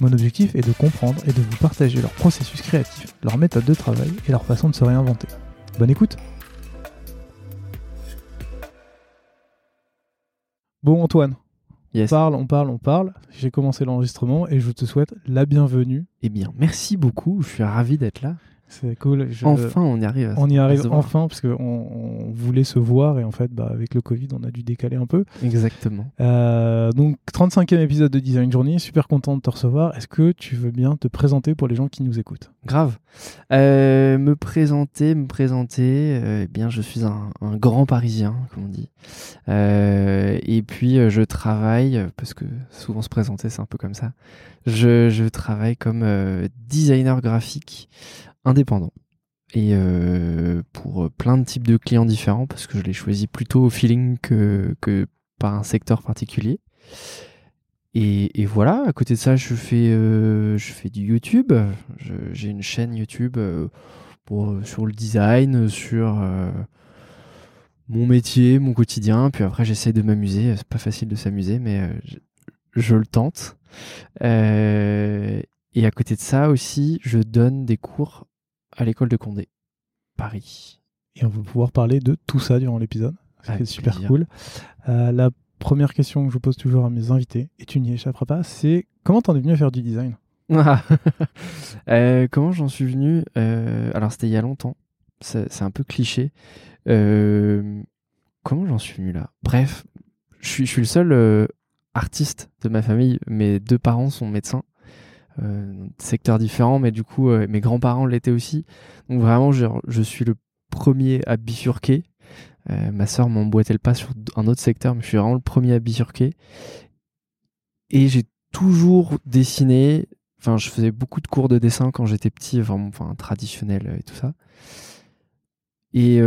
Mon objectif est de comprendre et de vous partager leur processus créatif, leur méthode de travail et leur façon de se réinventer. Bonne écoute Bon Antoine, Yes. on parle, on parle, on parle. J'ai commencé l'enregistrement et je te souhaite la bienvenue. Eh bien, merci beaucoup. Je suis ravi d'être là. C'est cool. je- Enfin, on y arrive. à- on y arrive voir. enfin parce qu'on on voulait se voir et en fait bah, avec le Covid on a dû décaler un peu. Exactement. Euh, donc 35e épisode de Design Journey, super content de te recevoir. Est-ce que tu veux bien te présenter pour les gens qui nous écoutent? Grave. Euh, me présenter, me présenter. euh, eh bien, je suis un, un grand Parisien, comme on dit. Et puis, je travaille parce que souvent se présenter, c'est un peu comme ça. Je, je travaille comme designer graphique indépendant. Et euh, pour euh, plein de types de clients différents, parce que je les choisis plutôt au feeling que, que par un secteur particulier. Et, voilà, à côté de ça, je fais, euh, je fais du YouTube. J'ai une chaîne YouTube pour, sur le design, sur mon métier, mon quotidien. Puis après, j'essaie de m'amuser. C'est pas facile de s'amuser, mais je, le tente. Et à côté de ça aussi, je donne des cours à l'école de Condé, Paris. Et on va pouvoir parler de tout ça durant l'épisode. C'est super plaisir. cool. Euh, la première question que je pose toujours à mes invités, et tu n'y échapperas pas, c'est comment t'en es venu à faire du design? Ah. Euh, comment j'en suis venu Euh, Alors c'était il y a longtemps. C'est un peu cliché. Comment j'en suis venu là? Bref, je suis, je suis le seul artiste de ma famille. Mes deux parents sont médecins. Euh, secteurs différents, mais du coup, euh, mes grands-parents l'étaient aussi. Donc vraiment, je, suis le premier à bifurquer. Euh, ma sœur m'emboîtait le pas sur un autre secteur, mais je suis vraiment le premier à bifurquer. Et j'ai toujours dessiné. Enfin, je faisais beaucoup de cours de dessin quand j'étais petit, vraiment, enfin, traditionnel et tout ça. Et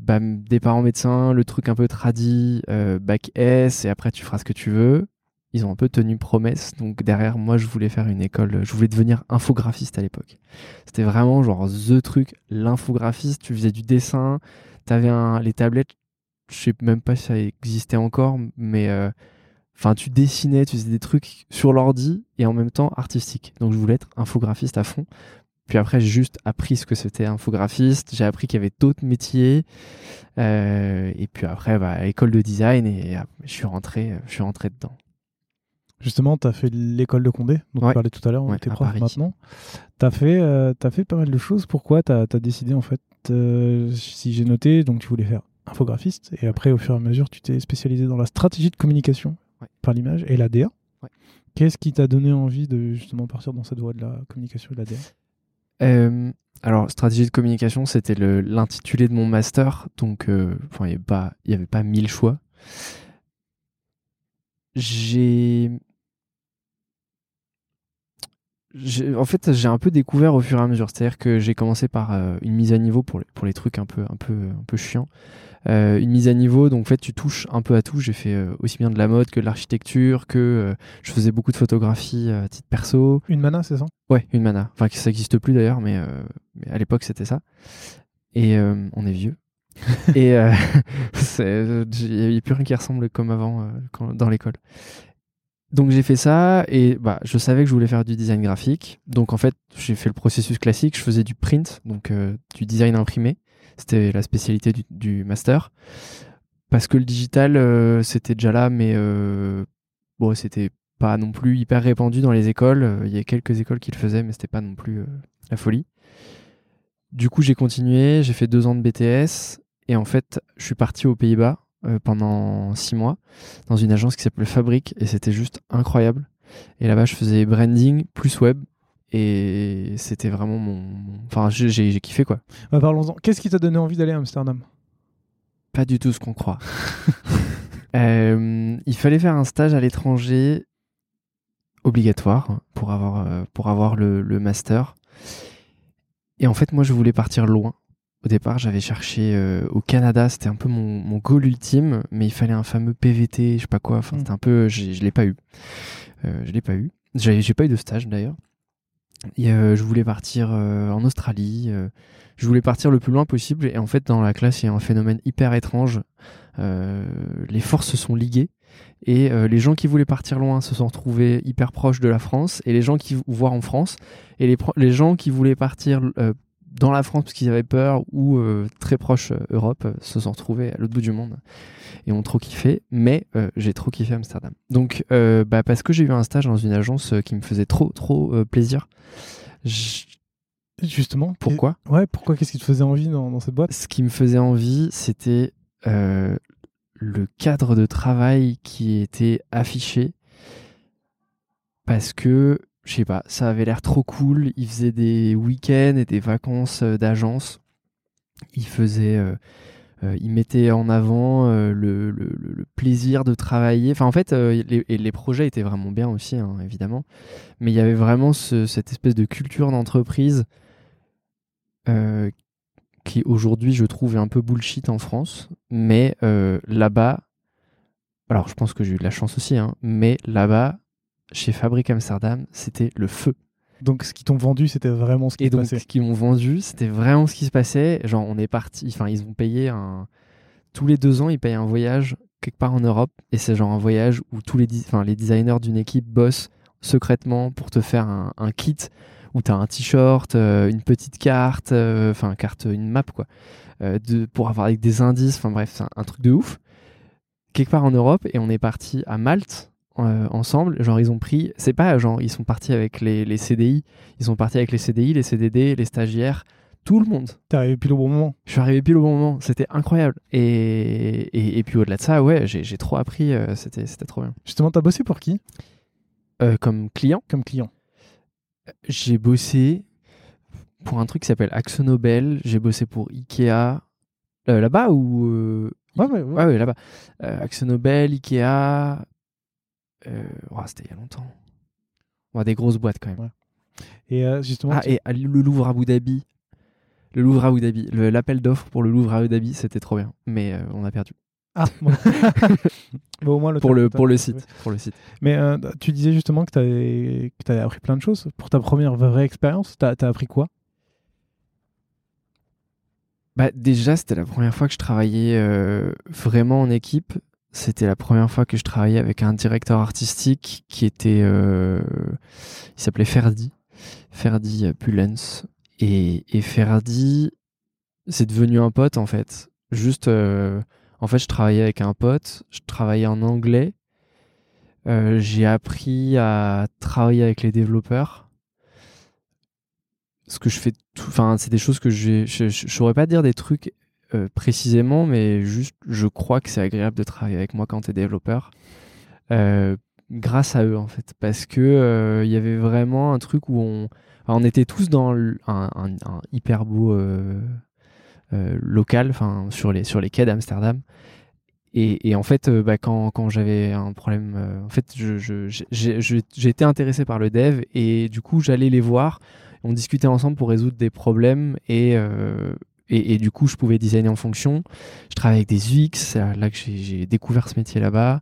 bah, des parents médecins, le truc un peu tradi, euh, bac S, et après tu feras ce que tu veux. Ils ont un peu tenu promesse. Donc derrière, moi, je voulais faire une école. Je voulais devenir infographiste à l'époque. C'était vraiment genre the truc, l'infographiste. Tu faisais du dessin, t'avais un, les tablettes. Je sais même pas si ça existait encore, mais euh, enfin, tu dessinais, tu faisais des trucs sur l'ordi et en même temps artistique. Donc je voulais être infographiste à fond. Puis après, j'ai juste appris ce que c'était infographiste. J'ai appris qu'il y avait d'autres métiers. Euh, et puis après, bah, école de design et euh, je suis rentré, je suis rentré dedans. Justement, tu as fait l'école de Condé, dont Ouais. tu parlais tout à l'heure, on Ouais, était à prof maintenant. Tu as, fait, euh, t'as fait pas mal de choses. Pourquoi tu as, décidé, en fait, euh, si j'ai noté, donc tu voulais faire infographiste, et après, au fur et à mesure, tu t'es spécialisé dans la stratégie de communication Ouais. par l'image et l'ADA. Ouais. Qu'est-ce qui t'a donné envie de justement partir dans cette voie de la communication et de l'ADA Euh, alors, stratégie de communication, c'était l'intitulé de mon master. Donc, euh, il n'y avait, pas- il y avait pas mille choix. J'ai. En fait, j'ai un peu découvert au fur et à mesure. C'est-à-dire que j'ai commencé par euh, une mise à niveau pour les, pour les trucs un peu, un peu, un peu chiants. Euh, une mise à niveau, donc en fait, tu touches un peu à tout. J'ai fait euh, aussi bien de la mode que de l'architecture, que je faisais beaucoup de photographie à titre perso. Une mana, c'est ça? Ouais, une mana. Enfin, ça n'existe plus d'ailleurs, mais, mais à l'époque c'était ça. Et on est vieux. et il n'y a plus rien qui ressemble comme avant quand- dans l'école. Donc j'ai fait ça et bah, je savais que je voulais faire du design graphique. Donc en fait, j'ai fait le processus classique. Je faisais du print, donc euh, du design imprimé. C'était la spécialité du, master. Parce que le digital, euh, c'était déjà là, mais euh, bon, c'était pas non plus hyper répandu dans les écoles. Il y a quelques écoles qui le faisaient, mais c'était pas non plus la folie. Du coup, j'ai continué, j'ai fait deux ans de BTS. Et en fait, je suis parti aux Pays-Bas euh, pendant six mois dans une agence qui s'appelait Fabric et c'était juste incroyable. Et là-bas, je faisais branding plus web et c'était vraiment mon. Enfin, j'ai- kiffé quoi. Bah, Parlons-en. Qu'est-ce qui t'a donné envie d'aller à Amsterdam? Pas du tout ce qu'on croit. Euh, il fallait faire un stage à l'étranger obligatoire pour avoir, euh, pour avoir le, le master. Et en fait, moi, je voulais partir loin. Au départ, j'avais cherché euh, au Canada, c'était un peu mon, mon goal ultime, mais il fallait un fameux PVT, je sais pas quoi. Enfin, Mm. c'était un peu, je l'ai pas eu. Euh, je l'ai pas eu. J'ai pas eu de stage d'ailleurs. Et euh, je voulais partir euh, en Australie. je voulais partir le plus loin possible. Et en fait, dans la classe, il y a un phénomène hyper étrange. Les forces se sont liguées. Et euh, les gens qui voulaient partir loin se sont retrouvés hyper proches de la France. Et les gens qui voient en France. Et les, les gens qui voulaient partir euh, dans la France parce qu'ils avaient peur ou euh, très proche euh, Europe euh, se sont retrouvés à l'autre bout du monde et ont trop kiffé. Mais j'ai trop kiffé Amsterdam. Donc, bah, parce que j'ai eu un stage dans une agence qui me faisait trop, trop plaisir. Justement. Pourquoi? Ouais, pourquoi? Qu'est-ce qui te faisait envie dans, dans cette boîte? Ce qui me faisait envie, c'était euh, le cadre de travail qui était affiché. Parce que, je sais pas, ça avait l'air trop cool. Ils faisaient des week-ends et des vacances euh, d'agence. Ils faisaient. euh, euh, en avant euh, le, plaisir de travailler. Enfin, en fait, euh, les, et les projets étaient vraiment bien aussi, hein, évidemment. Mais il y avait vraiment ce- cette espèce de culture d'entreprise qui aujourd'hui je trouve est un peu bullshit en France, mais là-bas, alors je pense que j'ai eu de la chance aussi, hein, mais là-bas, chez Fabric Amsterdam, c'était le feu. Donc, ce qu'ils t'ont vendu, c'était vraiment ce qui Et se donc passait. ce qu'ils m'ont vendu, c'était vraiment ce qui se passait. Genre on est parti, enfin ils ont payé un... Tous les deux ans, ils payent un voyage quelque part en Europe, et c'est genre un voyage où tous les, dis- enfin, les designers d'une équipe bossent secrètement pour te faire un, un kit où tu as un t-shirt, euh, une petite carte, euh, enfin carte, une map quoi, euh, de, pour avoir avec des indices, enfin bref, c'est un, un truc de ouf. Quelque part en Europe et on est parti à Malte euh, ensemble. Genre ils ont pris, c'est pas genre ils sont partis avec les, les CDI, ils sont partis avec les CDI, les CDD, les stagiaires, tout le monde. T'es arrivé pile au bon moment. Je suis arrivé pile au bon moment, c'était incroyable. Et, et, et puis au-delà de ça, ouais, j'ai trop appris, euh, c'était c'était trop bien. Justement, t'as bossé pour qui? Euh, comme client, comme client j'ai bossé pour un truc qui s'appelle Axo Nobel. J'ai bossé pour Ikea. Là-bas ou. Ouais, ouais, ouais. Ouais, ouais, là-bas. Axo Nobel, Ikea. Ouah, C'était il y a longtemps. Ouais, des grosses boîtes quand même. Ouais. Et euh, justement, Ah, tu- et à le Louvre Abu Dhabi. Le Louvre Abu Dhabi. Le- L'appel d'offres pour le Louvre Abu Dhabi, c'était trop bien. Mais euh, on a perdu. Ah, bon. Bon, au moins, Pour le, pour le site. Pour le site. Mais euh, tu disais justement que t'avais que t'avais appris plein de choses. Pour ta première vraie expérience, t'as as appris quoi? Bah, déjà, c'était la première fois que je travaillais euh, vraiment en équipe. C'était la première fois que je travaillais avec un directeur artistique qui était. euh, il s'appelait Ferdi. Ferdi Pullens. Et, Ferdi, c'est devenu un pote en fait. Juste. euh, en fait, je travaillais avec un pote. Je travaillais en anglais. Euh, J'ai appris à travailler avec les développeurs ce que je fais enfin c'est des choses que je, je saurais pas dire des trucs euh, précisément mais juste je crois que c'est agréable de travailler avec moi quand tu es développeur. Euh, grâce à eux en fait. Parce que euh, il y avait vraiment un truc où on on était tous dans un, un- hyper beau euh, euh, local enfin sur les sur les quais d'Amsterdam. Et, en fait, euh, bah, quand, quand j'avais un problème, euh, en fait, j'étais intéressé par le dev et du coup, j'allais les voir. On discutait ensemble pour résoudre des problèmes et, euh, et, du coup, je pouvais designer en fonction. Je travaillais avec des UX, c'est là que j'ai- découvert ce métier là-bas.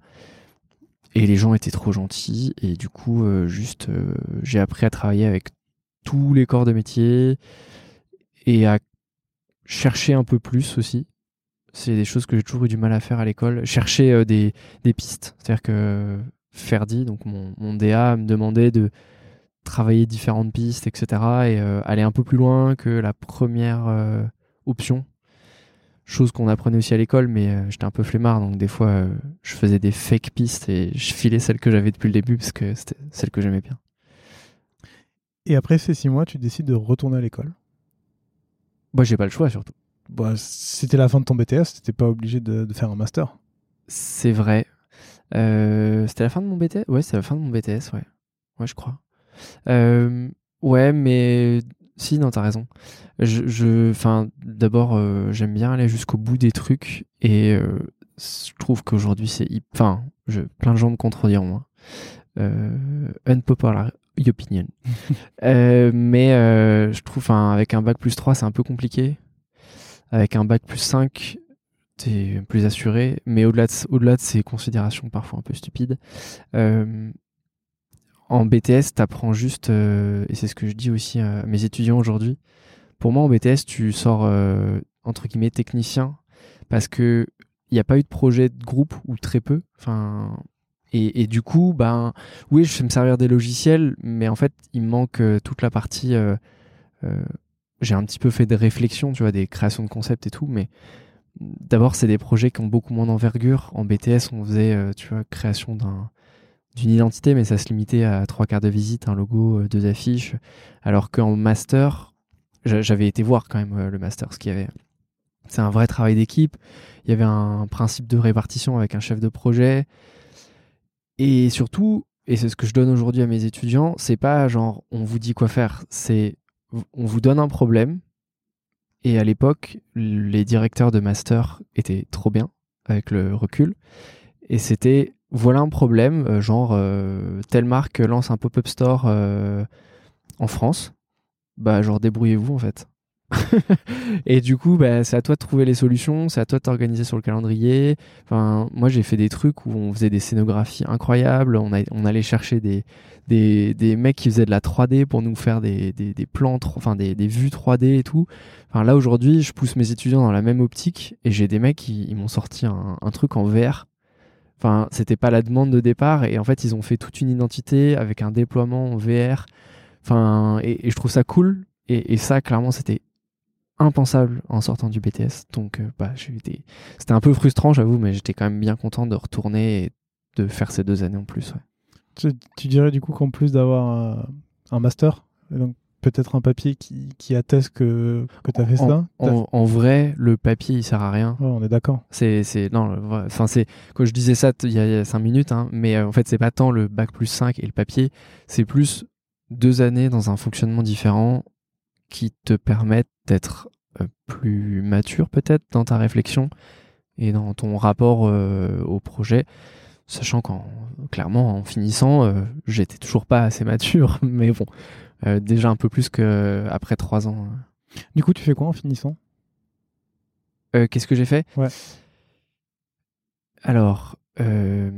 Et les gens étaient trop gentils et du coup, euh, juste, euh, j'ai appris à travailler avec tous les corps de métier et à chercher un peu plus aussi. C'est des choses que j'ai toujours eu du mal à faire à l'école. Chercher euh, des, des pistes. C'est-à-dire que Ferdi, donc mon, mon DA, me demandait de travailler différentes pistes, etc. et aller un peu plus loin que la première option. Chose qu'on apprenait aussi à l'école, mais euh, j'étais un peu flemmard, donc des fois euh, je faisais des fake pistes et je filais celles que j'avais depuis le début parce que c'était celles que j'aimais bien. Et après ces six mois, tu décides de retourner à l'école? Moi, j'ai pas le choix surtout. bah, c'était la fin de ton BTS, t'étais pas obligé de, de faire un master? C'est vrai. Euh, c'était la fin de mon BTS Ouais, c'est la fin de mon BTS, ouais. Ouais, je crois. Euh, ouais, mais si, non, t'as raison. Je, enfin, d'abord, euh, j'aime bien aller jusqu'au bout des trucs et euh, je trouve qu'aujourd'hui, c'est, enfin, je, plein de gens me contrediront. Hein. Euh, unpopular opinion. Euh, mais je trouve, avec un bac plus 3, c'est un peu compliqué. Avec un bac plus 5, t'es plus assuré. Mais au-delà de, au-delà de ces considérations parfois un peu stupides, en BTS, t'apprends juste, euh, et c'est ce que je dis aussi à mes étudiants aujourd'hui. Pour moi, en BTS, tu sors euh, entre guillemets technicien parce que il n'y a pas eu de projet de groupe ou très peu. Enfin, et, du coup, ben, oui, je sais me servir des logiciels, mais en fait, il me manque euh, toute la partie. j'ai un petit peu fait des réflexions, tu vois, des créations de concepts et tout, mais d'abord, c'est des projets qui ont beaucoup moins d'envergure. En BTS, on faisait, tu vois, création d'un d'une identité, mais ça se limitait à trois quarts de visite, un logo, euh, deux affiches. Alors qu'en master, j'a- j'avais été voir quand même euh, le master, ce qu'il y avait. C'est un vrai travail d'équipe. Il y avait un principe de répartition avec un chef de projet. Et surtout, et c'est ce que je donne aujourd'hui à mes étudiants, c'est pas genre on vous dit quoi faire, c'est on vous donne un problème. Et à l'époque, les directeurs de master étaient trop bien avec le recul. Et c'était voilà un problème, euh, genre euh, telle marque lance un pop-up store euh, en France. Bah genre débrouillez-vous en fait. et du coup, bah, c'est à toi de trouver les solutions, c'est à toi de t'organiser sur le calendrier. Moi, j'ai fait des trucs où on faisait des scénographies incroyables. On, allait chercher des, des, mecs qui faisaient de la 3D pour nous faire des, plans, enfin des, vues 3D et tout. Là, aujourd'hui, je pousse mes étudiants dans la même optique et j'ai des mecs qui m'ont sorti un, truc en VR. Enfin, c'était pas la demande de départ et en fait, ils ont fait toute une identité avec un déploiement en VR. Enfin, et, je trouve ça cool. Et, ça, clairement, c'était impensable en sortant du BTS. Donc, euh, bah, c'était un peu frustrant, j'avoue, mais j'étais quand même bien content de retourner et de faire ces deux années en plus. Tu, dirais du coup qu'en plus d'avoir euh, un master, donc peut-être un papier qui, qui atteste que, que tu as fait en, ça, en- en vrai, le papier, il sert à rien. Ouais, on est d'accord. C'est, c'est, non, enfin, c'est, quand je disais ça il y a, il y a cinq minutes, hein, mais euh, en fait, c'est pas tant le bac plus 5 et le papier, c'est plus deux années dans un fonctionnement différent qui te permettent d'être euh, plus mature, peut-être, dans ta réflexion et dans ton rapport euh, au projet. Sachant qu'en, clairement, en finissant, euh, j'étais toujours pas assez mature, mais bon, déjà un peu plus qu'après trois ans. euh. Du coup, tu fais quoi en finissant? Euh, Qu'est-ce que j'ai fait? Ouais. Alors, euh,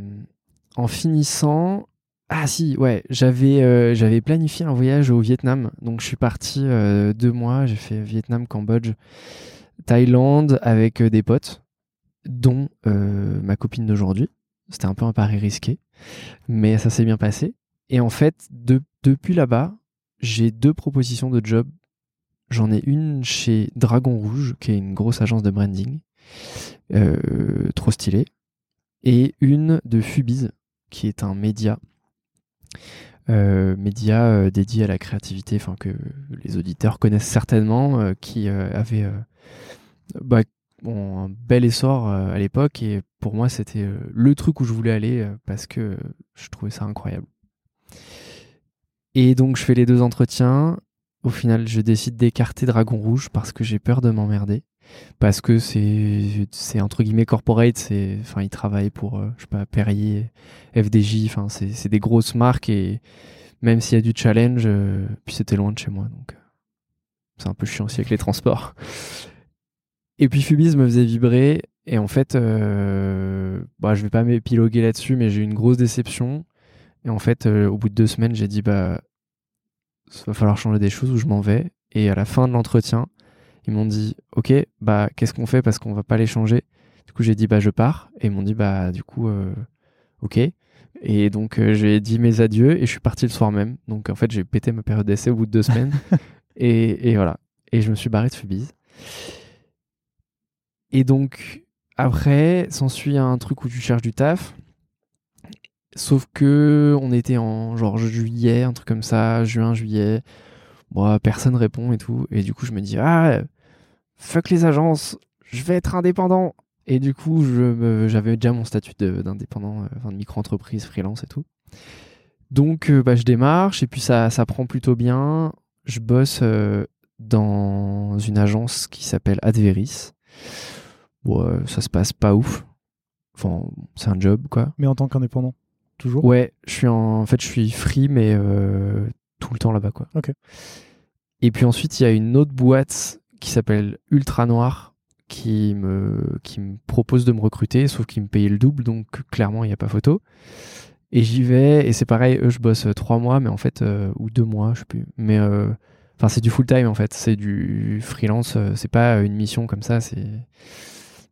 en finissant, ah si, ouais, j'avais euh, j'avais planifié un voyage au Vietnam, donc je suis parti euh, deux mois, j'ai fait Vietnam, Cambodge, Thaïlande avec euh, des potes, dont euh, ma copine d'aujourd'hui. C'était un peu un pari risqué, mais ça s'est bien passé. Et en fait, de- depuis là-bas, j'ai deux propositions de job. J'en ai une chez Dragon Rouge, qui est une grosse agence de branding, euh, trop stylée, et une de Fubiz, qui est un média, euh, média euh, dédié à la créativité, enfin que les auditeurs connaissent certainement, qui avait bah, un bel essor à l'époque, et pour moi c'était le truc où je voulais aller parce que je trouvais ça incroyable. Et donc je fais les deux entretiens. Au final, je décide d'écarter Dragon Rouge parce que j'ai peur de m'emmerder. Parce que c'est, c'est entre guillemets corporate, c'est, enfin, ils travaillent pour, euh, je sais pas, Perrier, FDJ, enfin, c'est, c'est des grosses marques et même s'il y a du challenge, euh, puis c'était loin de chez moi, donc euh, c'est un peu chiant aussi avec les transports. Et puis Fubiz me faisait vibrer et en fait, euh, bah, je vais pas m'épiloguer là-dessus, mais j'ai eu une grosse déception. Et en fait, euh, au bout de deux semaines, j'ai dit bah, il va falloir changer des choses ou je m'en vais. Et à la fin de l'entretien, ils m'ont dit ok, bah qu'est-ce qu'on fait? Parce qu'on va pas les changer. Du coup, j'ai dit bah je pars et ils m'ont dit bah du coup euh, ok. Et donc euh, j'ai dit mes adieux et je suis parti le soir même. Donc en fait, j'ai pété ma période d'essai au bout de deux semaines. et, et voilà. Et je me suis barré de Fubiz. Et donc après, s'ensuit un truc où tu cherches du taf. Sauf que on était en genre juillet, un truc comme ça, juin, juillet. Bon, personne répond et tout. Et du coup, je me dis, ah, fuck les agences, je vais être indépendant. Et du coup, j'avais déjà mon statut d'indépendant, enfin de micro-entreprise, freelance et tout. Donc, bah, je démarche et puis ça, ça prend plutôt bien. Je bosse dans une agence qui s'appelle Adveris. Bon, ça se passe pas ouf. Enfin, c'est un job, quoi. Mais en tant qu'indépendant, toujours Ouais, je suis en... fait, je suis free, mais euh, tout le temps là-bas, quoi. Ok. Et puis ensuite, il y a une autre boîte qui s'appelle Ultra Noir qui me, qui me propose de me recruter, sauf qu'ils me payait le double, donc clairement, il n'y a pas photo. Et j'y vais, et c'est pareil, eux, je bosse trois mois, mais en fait, euh, ou deux mois, je sais plus. Mais euh, enfin, c'est du full time en fait, c'est du freelance, c'est pas une mission comme ça, c'est.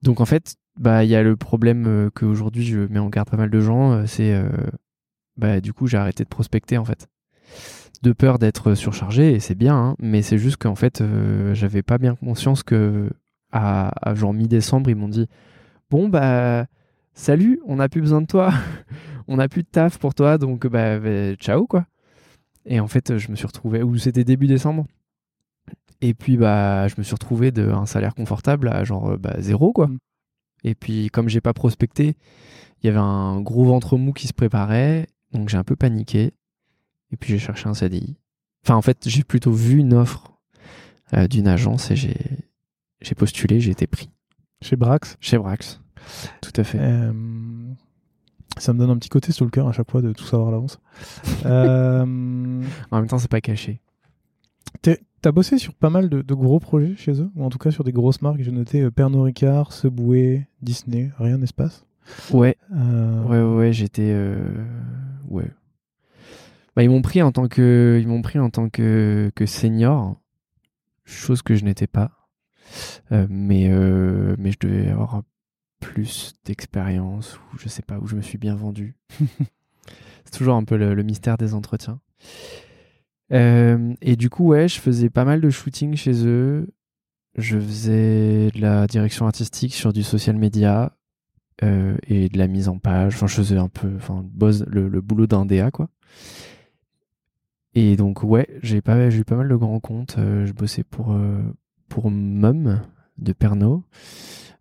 Donc en fait, bah il y a le problème euh, qu'aujourd'hui je mets en garde pas mal de gens, euh, c'est euh, bah du coup j'ai arrêté de prospecter en fait. De peur d'être surchargé, et c'est bien, hein, mais c'est juste qu'en fait j'avais pas bien conscience que à, genre mi-décembre ils m'ont dit bon bah salut, on n'a plus besoin de toi, on n'a plus de taf pour toi, donc bah, bah, ciao quoi. Et en fait je me suis retrouvé, ou c'était début décembre, et puis bah je me suis retrouvé d'un salaire confortable à genre bah, zéro quoi. Mm. Et puis, comme j'ai pas prospecté, il y avait un gros ventre mou qui se préparait. Donc, j'ai un peu paniqué. Et puis, j'ai cherché un CDI. Enfin, en fait, j'ai plutôt vu une offre euh, d'une agence et j'ai postulé, j'ai été pris. Chez Brax? Chez Brax. Tout à fait. Euh, ça me donne un petit côté sur le cœur à chaque fois de tout savoir à l'avance. euh... En même temps, c'est pas caché. T'as bossé sur pas mal de, gros projets chez eux, ou en tout cas sur des grosses marques. J'ai noté euh, Pernod Ricard, Subway, Disney, rien d'espace. Ouais. Euh... Ouais, ouais, j'étais. Euh... Ouais. Bah, ils m'ont pris en tant que, ils m'ont pris en tant que, que senior, chose que je n'étais pas. Euh, mais, mais je devais avoir plus d'expérience, ou je sais pas, où je me suis bien vendu. C'est toujours un peu le mystère des entretiens. Euh, et du coup, ouais, je faisais pas mal de shooting chez eux. Je faisais de la direction artistique sur du social media euh, et de la mise en page. Enfin, je faisais un peu enfin, le, le boulot d'un DA, quoi. Et donc, ouais, j'ai eu pas mal de grands comptes. Euh, je bossais pour, pour Mum de Pernod.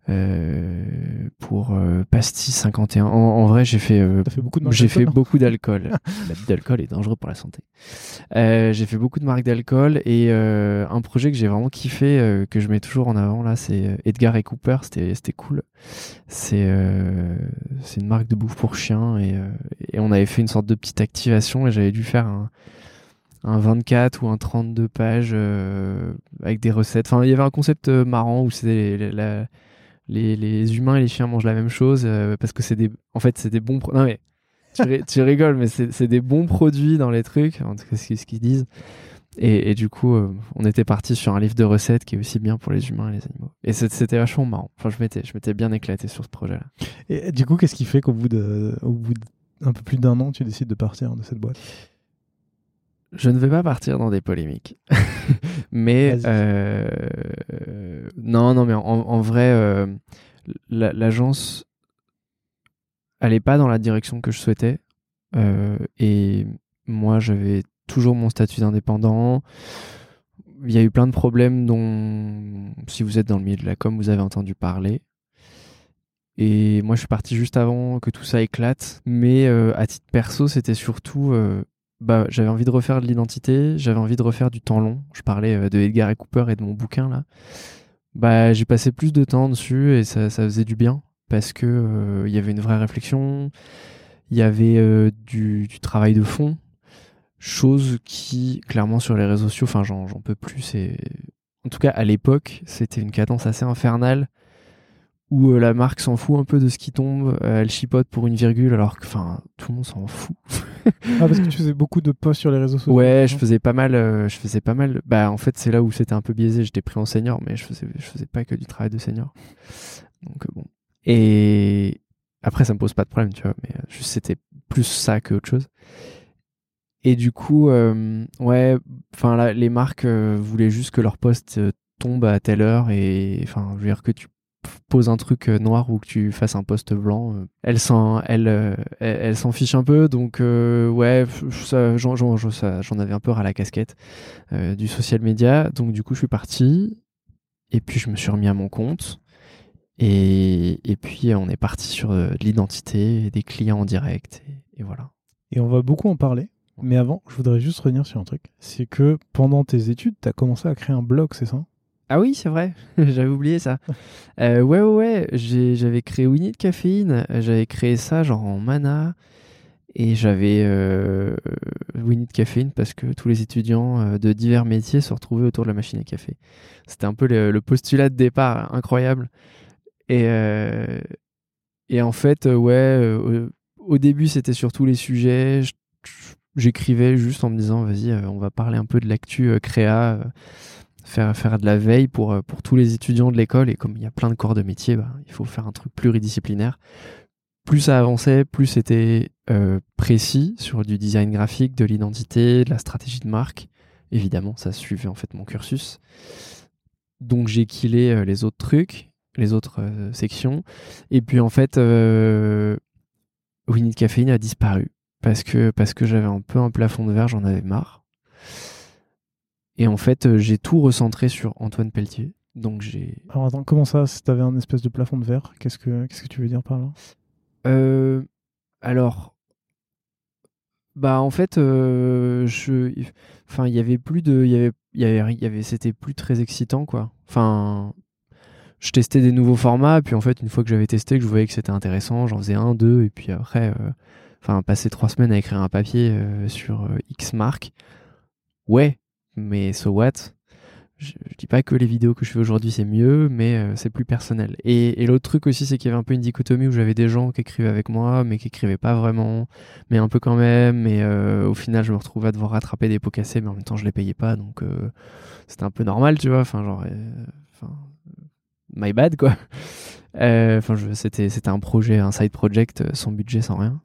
Euh, pour euh, Pastis 51. En, vrai, j'ai fait, euh, fait beaucoup j'ai fait beaucoup d'alcool. L'abus d'alcool est dangereux pour la santé. j'ai fait beaucoup de marques d'alcool et un projet que j'ai vraiment kiffé, que je mets toujours en avant là, c'est Edgar et Cooper. C'était, c'était cool. C'est, c'est une marque de bouffe pour chiens et, et, on avait fait une sorte de petite activation et j'avais dû faire un un 24 ou un 32 pages avec des recettes. Enfin, il y avait un concept marrant où c'était la, les, humains et les chiens mangent la même chose euh, parce que c'est des en fait c'est des bons non mais tu, rigoles mais c'est des bons produits dans les trucs en tout cas ce qu'ils disent. Et, du coup euh, on était parti sur un livre de recettes qui est aussi bien pour les humains et les animaux. Et c'était vachement marrant. Enfin je m'étais je m'étais bien éclaté sur ce projet là et du coup qu'est-ce qui fait qu'au bout de au bout d'un peu plus d'un an tu décides de partir de cette boîte? Je ne vais pas partir dans des polémiques. mais euh, non, non, mais en, vrai, euh, l'agence, n'est pas dans la direction que je souhaitais. Euh, et moi, j'avais toujours mon statut d'indépendant. Il y a eu plein de problèmes dont, si vous êtes dans le milieu de la com, vous avez entendu parler. Et moi, je suis parti juste avant que tout ça éclate. Mais à titre perso, c'était surtout bah, j'avais envie de refaire de l'identité, j'avais envie de refaire du temps long. Je parlais euh, de Edgar et Cooper et de mon bouquin là. Bah, j'ai passé plus de temps dessus et ça, ça faisait du bien parce que euh, il y avait une vraie réflexion, il y avait euh, du, travail de fond, chose qui clairement sur les réseaux sociaux, enfin j'en peux plus. En tout cas à l'époque, c'était une cadence assez infernale où la marque s'en fout un peu de ce qui tombe, elle chipote pour une virgule alors que enfin tout le monde s'en fout. ah, parce que tu faisais beaucoup de posts sur les réseaux sociaux. Ouais, je faisais pas mal. Euh, je faisais pas mal. Bah, en fait, c'est là où c'était un peu biaisé. J'étais pris en senior, mais je faisais, je faisais pas que du travail de senior. Donc euh, bon. Et après, ça me pose pas de problème, tu vois. Mais euh, c'était plus ça que autre chose. Et du coup, ouais, enfin, les marques voulaient juste que leur post tombe à telle heure et enfin, je veux dire que tu pose un truc euh, noir ou que tu fasses un poste blanc, euh, elle s'en elle, euh, elle, s'en fiche un peu. Donc ouais, j'en avais un peu à la casquette du social media. Donc du coup, je suis parti. Et puis je me suis remis à mon compte. Et, et puis on est parti sur de l'identité, des clients en direct. Et, voilà. Et on va beaucoup en parler. Mais avant, je voudrais juste revenir sur un truc. C'est que pendant tes études, tu as commencé à créer un blog, c'est ça? Ah oui, c'est vrai, j'avais oublié ça. Euh, ouais, ouais, ouais, j'avais créé Winnie de Caféine, j'avais créé ça genre en mana, et j'avais euh, Winnie de Caféine parce que tous les étudiants euh, de divers métiers se retrouvaient autour de la machine à café. C'était un peu le, postulat de départ, incroyable. Et, euh, et en fait, ouais, au début, c'était sur tous les sujets. J'écrivais juste en me disant, vas-y, on va parler un peu de l'actu créa faire, faire de la veille pour, euh, pour tous les étudiants de l'école. Et comme il y a plein de corps de métier, bah, il faut faire un truc pluridisciplinaire. Plus ça avançait, plus c'était euh, précis sur du design graphique, de l'identité, de la stratégie de marque. Évidemment, ça suivait en fait mon cursus. Donc j'ai killé euh, les autres trucs, les autres sections. Et puis en fait, Winnie de Caféine a disparu parce que, parce que j'avais un peu un plafond de verre, j'en avais marre. Et en fait, euh, j'ai tout recentré sur Antoine Pelletier. Donc j'ai. Alors attends, comment ça Si t'avais un espèce de plafond de verre, qu'est-ce que qu'est-ce que tu veux dire par là? Euh, Alors, bah en fait, euh, je, enfin il y avait plus de, il y avait, il y avait, y avait, c'était plus très excitant quoi. Enfin, je testais des nouveaux formats, puis en fait une fois que j'avais testé, que je voyais que c'était intéressant, j'en faisais un, deux, et puis après, enfin passer trois semaines à écrire un papier sur X marque, ouais, mais so what? Je, dis pas que les vidéos que je fais aujourd'hui c'est mieux, mais euh, c'est plus personnel. Et, l'autre truc aussi, c'est qu'il y avait un peu une dichotomie où j'avais des gens qui écrivaient avec moi, mais qui écrivaient pas vraiment, mais un peu quand même. Mais euh, au final, je me retrouvais à devoir rattraper des pots cassés, mais en même temps, je les payais pas, donc euh, c'était un peu normal, tu vois. Enfin, genre, enfin, my bad quoi. Enfin, c'était un projet, un side project sans budget, sans rien.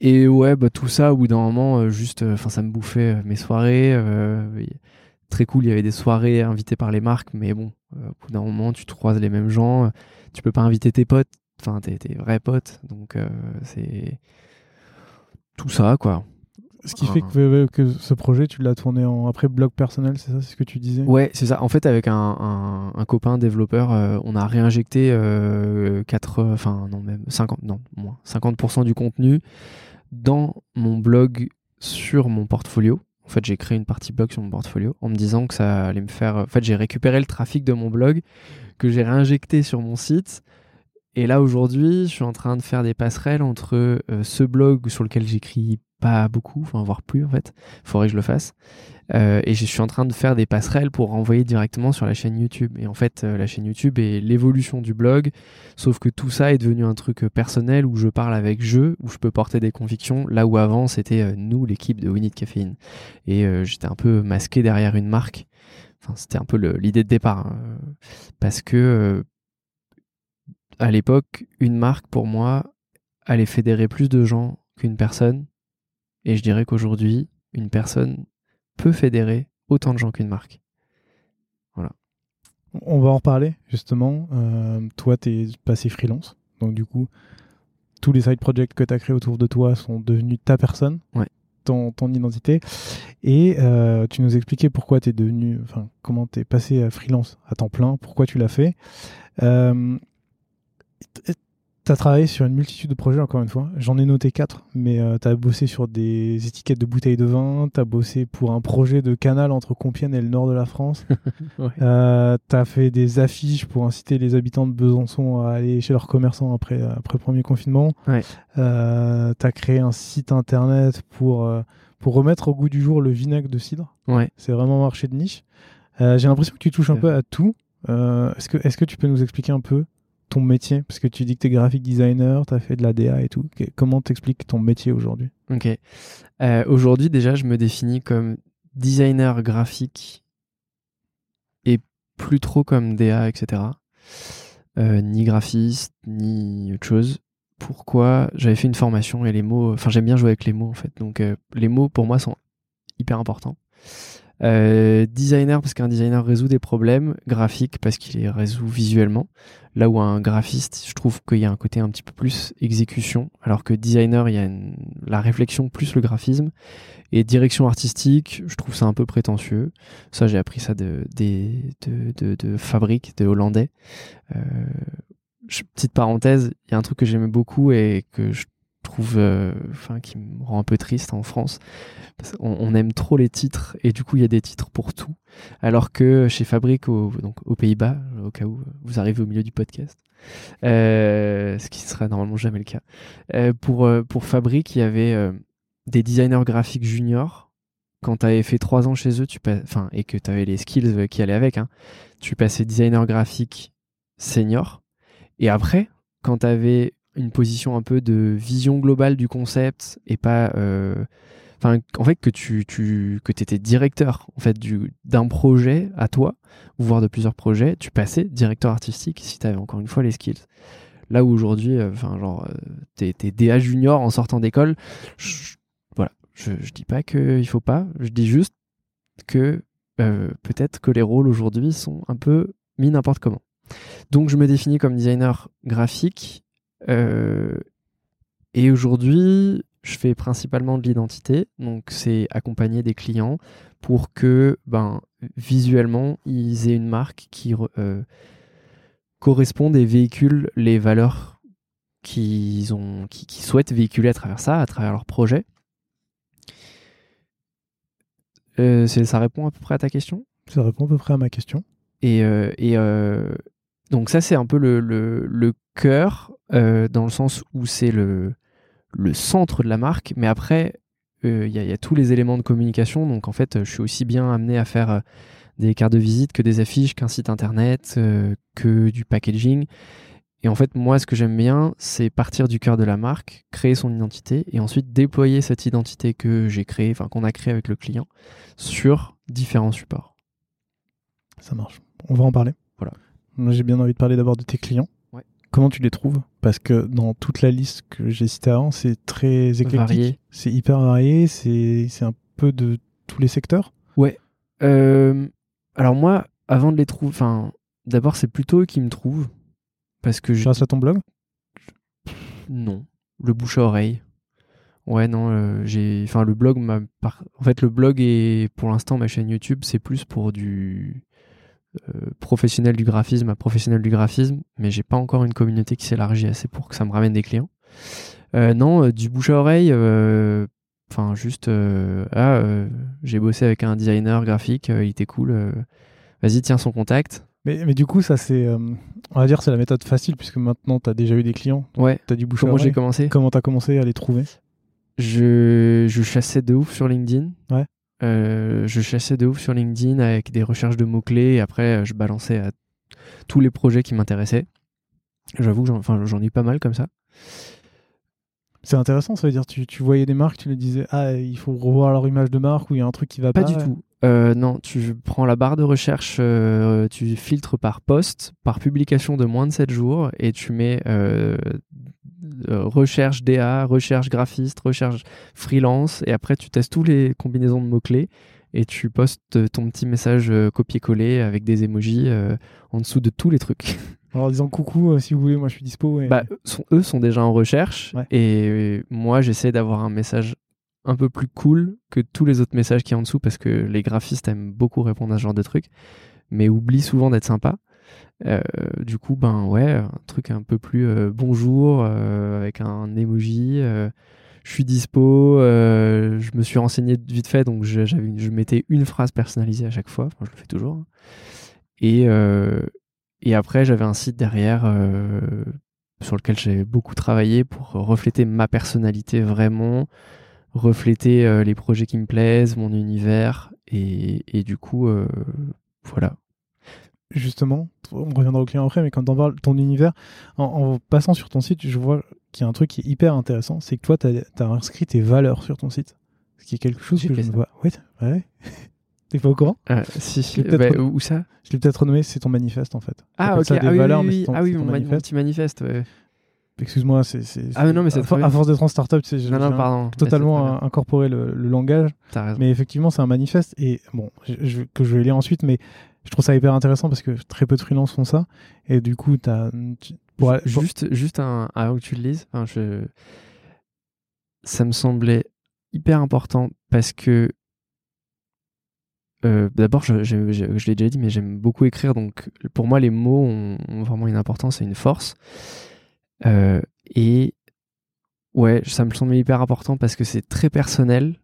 Et ouais, bah, tout ça, au bout d'un moment, euh, juste, euh, enfin, ça me bouffait euh, mes soirées. très cool, il y avait des soirées invitées par les marques, mais bon, au bout d'un moment, tu croises les mêmes gens, tu peux pas inviter tes potes, enfin, tes, tes vrais potes, donc c'est tout ça, quoi. Ce qui fait que, que, ce projet, tu l'as tourné en après blog personnel, c'est ça, c'est ce que tu disais? Ouais, c'est ça. En fait, avec un, un, copain développeur, on a réinjecté 4, enfin non même 50, non moins 50% du contenu dans mon blog sur mon portfolio. En fait, j'ai créé une partie blog sur mon portfolio en me disant que ça allait me faire. En fait, j'ai récupéré le trafic de mon blog que j'ai réinjecté sur mon site. Et là, aujourd'hui, je suis en train de faire des passerelles entre euh, ce blog sur lequel j'écris pas beaucoup, enfin, voire plus en fait. Faudrait que je le fasse. Euh, et je suis en train de faire des passerelles pour renvoyer directement sur la chaîne YouTube. Et en fait, euh, la chaîne YouTube est l'évolution du blog, sauf que tout ça est devenu un truc euh, personnel où je parle avec je, où je peux porter des convictions, là où avant c'était nous, l'équipe de Winnie de Caféine. Et j'étais un peu masqué derrière une marque. Enfin, c'était un peu l'idée de départ. Hein. parce que à l'époque, une marque pour moi allait fédérer plus de gens qu'une personne. Et je dirais qu'aujourd'hui, une personne peut fédérer autant de gens qu'une marque. Voilà. On va en reparler justement. Euh, toi, tu es passé freelance. Donc du coup, tous les side projects que tu as créés autour de toi sont devenus ta personne, ton, ton, identité. Et euh, tu nous expliquais pourquoi tu es devenu, enfin, comment tu es passé à freelance à temps plein, pourquoi tu l'as fait. Euh, tu as travaillé sur une multitude de projets, encore une fois. J'en ai noté quatre, mais euh, tu as bossé sur des étiquettes de bouteilles de vin, tu as bossé pour un projet de canal entre Compiègne et le nord de la France. Euh, tu as fait des affiches pour inciter les habitants de Besançon à aller chez leurs commerçants après, après le premier confinement. Ouais. Euh, tu as créé un site internet pour, pour remettre au goût du jour le vinaigre de cidre. Ouais. C'est vraiment un marché de niche. J'ai l'impression que tu touches un peu à tout. Est-ce que, est que tu peux nous expliquer un peu ton métier? Parce que tu dis que tu es graphic designer, tu as fait de la DA et tout. Comment t'expliques ton métier aujourd'hui? Ok. Euh, aujourd'hui, déjà, je me définis comme designer graphique et plus trop comme DA, etc. Euh, ni graphiste, ni autre chose. Pourquoi? J'avais fait une formation et les mots. Enfin, j'aime bien jouer avec les mots en fait. Donc, euh, les mots pour moi sont hyper importants. Euh, designer parce qu'un designer résout des problèmes, graphique parce qu'il les résout visuellement. Là où un graphiste, je trouve qu'il y a un côté un petit peu plus exécution, alors que designer, il y a la réflexion plus le graphisme. Et direction artistique, je trouve ça un peu prétentieux. Ça, j'ai appris ça de, de, de, de, Fabrique, de Hollandais. Euh, petite parenthèse, il y a un truc que j'aimais beaucoup et que je trouve, euh, enfin, qui me rend un peu triste en France. on, aime trop les titres et du coup, il y a des titres pour tout. Alors que chez Fabrique, donc aux Pays-Bas, au cas où vous arrivez au milieu du podcast, euh, ce qui sera normalement jamais le cas, euh, pour, pour Fabrique, il y avait des designers graphiques juniors. Quand tu avais fait trois ans chez eux, tu enfin, et que tu avais les skills qui allaient avec, hein, tu passais designer graphique senior. Et après, quand tu avais une position un peu de vision globale du concept et pas euh, enfin en fait que tu, tu que étais directeur en fait du d'un projet à toi voire de plusieurs projets tu passais directeur artistique si tu avais encore une fois les skills. Là où aujourd'hui euh, enfin genre euh, t'es es DA junior en sortant d'école voilà je, je dis pas que il faut pas je dis juste que peut-être que les rôles aujourd'hui sont un peu mis n'importe comment. Donc je me définis comme designer graphique euh, et aujourd'hui, je fais principalement de l'identité, donc c'est accompagner des clients pour que ben, visuellement, ils aient une marque qui euh, corresponde et véhicule les valeurs qu'ils ont, qui, souhaitent véhiculer à travers ça, à travers leur projet. Euh, ça répond à peu près à ta question? Ça répond à peu près à ma question. Et, et donc ça, c'est un peu le, le, le cœur euh, dans le sens où c'est le, le centre de la marque, mais après, euh, il y, a tous les éléments de communication. Donc en fait, je suis aussi bien amené à faire euh, des cartes de visite que des affiches, qu'un site internet, que du packaging. Et en fait, moi, ce que j'aime bien, c'est partir du cœur de la marque, créer son identité et ensuite déployer cette identité que j'ai créée, enfin qu'on a créée avec le client, sur différents supports. Ça marche. On va en parler. Voilà. Moi, j'ai bien envie de parler d'abord de tes clients. Comment tu les trouves? Parce que dans toute la liste que j'ai citée avant, c'est très éclectique. C'est hyper varié, c'est un peu de tous les secteurs? Ouais. Euh, alors moi, avant de les trouver, enfin, d'abord c'est plutôt eux qui me trouvent. Parce que Grâce à ton blog? Non. Le bouche à oreille. Ouais, non, euh, j'ai. Enfin, le blog m'a. En fait, le blog et pour l'instant ma chaîne YouTube, c'est plus pour du professionnel du graphisme à professionnel du graphisme, mais j'ai pas encore une communauté qui s'élargit assez pour que ça me ramène des clients. Euh, non, euh, du bouche à oreille, enfin juste, ah, j'ai bossé avec un designer graphique, il était cool, vas-y, tiens son contact. Mais, mais, du coup, ça c'est, on va dire, c'est la méthode facile puisque maintenant tu as déjà eu des clients. Ouais. Tu as du bouche Comment à oreille. j'ai commencé? Comment tu as commencé à les trouver? Je, je chassais de ouf sur LinkedIn. Ouais. Euh, je chassais de ouf sur LinkedIn avec des recherches de mots-clés et après je balançais à tous les projets qui m'intéressaient. J'avoue que j'en ai pas mal comme ça. C'est intéressant, ça veut dire tu, tu voyais des marques, tu les disais ah il faut revoir leur image de marque ou il y a un truc qui va pas. Pas du tout. Euh, non, tu prends la barre de recherche, euh, tu filtres par poste, par publication de moins de 7 jours et tu mets euh, recherche DA, recherche graphiste, recherche freelance, et après tu testes tous les combinaisons de mots-clés et tu postes ton petit message euh, copier-coller avec des emojis euh, en dessous de tous les trucs. En disant coucou, si vous voulez, moi je suis dispo. Bah, eux sont déjà en recherche et moi j'essaie d'avoir un message un peu plus cool que tous les autres messages qui sont en dessous parce que les graphistes aiment beaucoup répondre à ce genre de trucs mais oublient souvent d'être sympa. Euh, du coup, ben ouais, un truc un peu plus euh, bonjour euh, avec un emoji. je suis dispo. je me suis renseigné vite fait, donc je, mettais une phrase personnalisée à chaque fois. je le fais toujours. Hein. Et, après, j'avais un site derrière sur lequel j'ai beaucoup travaillé pour refléter ma personnalité vraiment, refléter les projets qui me plaisent, mon univers. Et du coup, voilà, justement, on reviendra au client après, mais quand on parle ton univers, en, passant sur ton site, je vois qu'il y a un truc qui est hyper intéressant, c'est que toi, tu as, inscrit tes valeurs sur ton site. Ce qui est quelque chose que je ne vois. Ouais, ouais. T'es pas au courant? Euh, Si, si. Bah, où ça? Je l'ai peut-être renommé, c'est ton manifeste en fait. Ah, ok. ah, oui, oui, ah oui, mon, petit manifeste. excuse-moi, c'est, c'est Ah, non, mais c'est à, for- force d'être en startup, j'ai Non, non, pardon. totalement c'est euh, incorporé le, le langage. Mais effectivement, c'est un manifeste et bon, je, je- que je vais lire ensuite, mais je trouve ça hyper intéressant parce que très peu de freelances font ça et du coup, t'as, tu- pour- Juste, juste un, avant que tu le lises, enfin, je... ça me semblait hyper important parce que euh, d'abord, je, je- je- je l'ai déjà dit, mais j'aime beaucoup écrire, donc pour moi, les mots ont, ont vraiment une importance et une force. Euh, et ouais, ça me semble hyper important parce que c'est très personnel.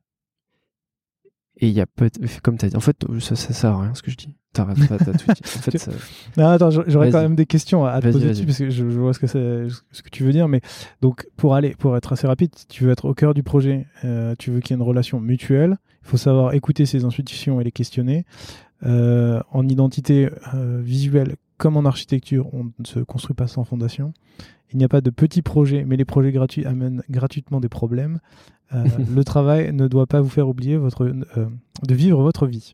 Et il y a peut comme tu as dit, en fait, ça, ça sert à rien ce que je dis. T'as t'as- t'as tout dit. En fait, ça- Non, attends, j'a- j'aurais quand même des questions à te Vas-y, poser vas-y. dessus parce que je, je vois ce que, c'est- ce que tu veux dire. Mais donc, pour aller, pour être assez rapide, tu veux être au cœur du projet, euh, tu veux qu'il y ait une relation mutuelle. Il faut savoir écouter ses intuitions et les questionner. Euh, en identité euh, visuelle comme en architecture, on ne se construit pas sans fondation. Il n'y a pas de petits projets, mais les projets gratuits amènent gratuitement des problèmes. Euh, le travail ne doit pas vous faire oublier votre, euh, de vivre votre vie.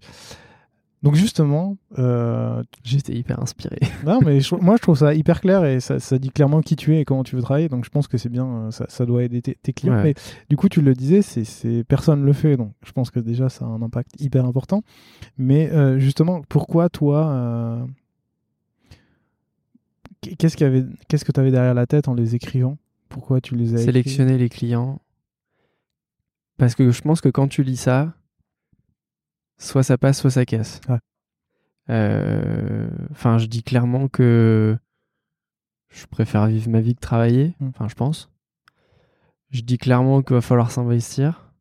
Donc justement, euh, J'étais hyper inspiré. non, mais je- moi je trouve ça hyper clair et ça, ça dit clairement qui tu es et comment tu veux travailler. Donc je pense que c'est bien, ça, ça doit aider tes, tes clients. Ouais. Mais du coup, tu le disais, c'est, c'est personne le fait. Donc je pense que déjà ça a un impact hyper important. Mais euh, justement, pourquoi toi, euh, qu'est-ce, qu'il y avait, qu'est-ce que tu avais derrière la tête en les écrivant? Pourquoi tu les as écrits? sélectionner les clients. Parce que je pense que quand tu lis ça, soit ça passe, soit ça casse. Ouais. Euh, Enfin, je dis clairement que je préfère vivre ma vie que travailler. Mm. Enfin, je pense. Je dis clairement qu'il va falloir s'investir.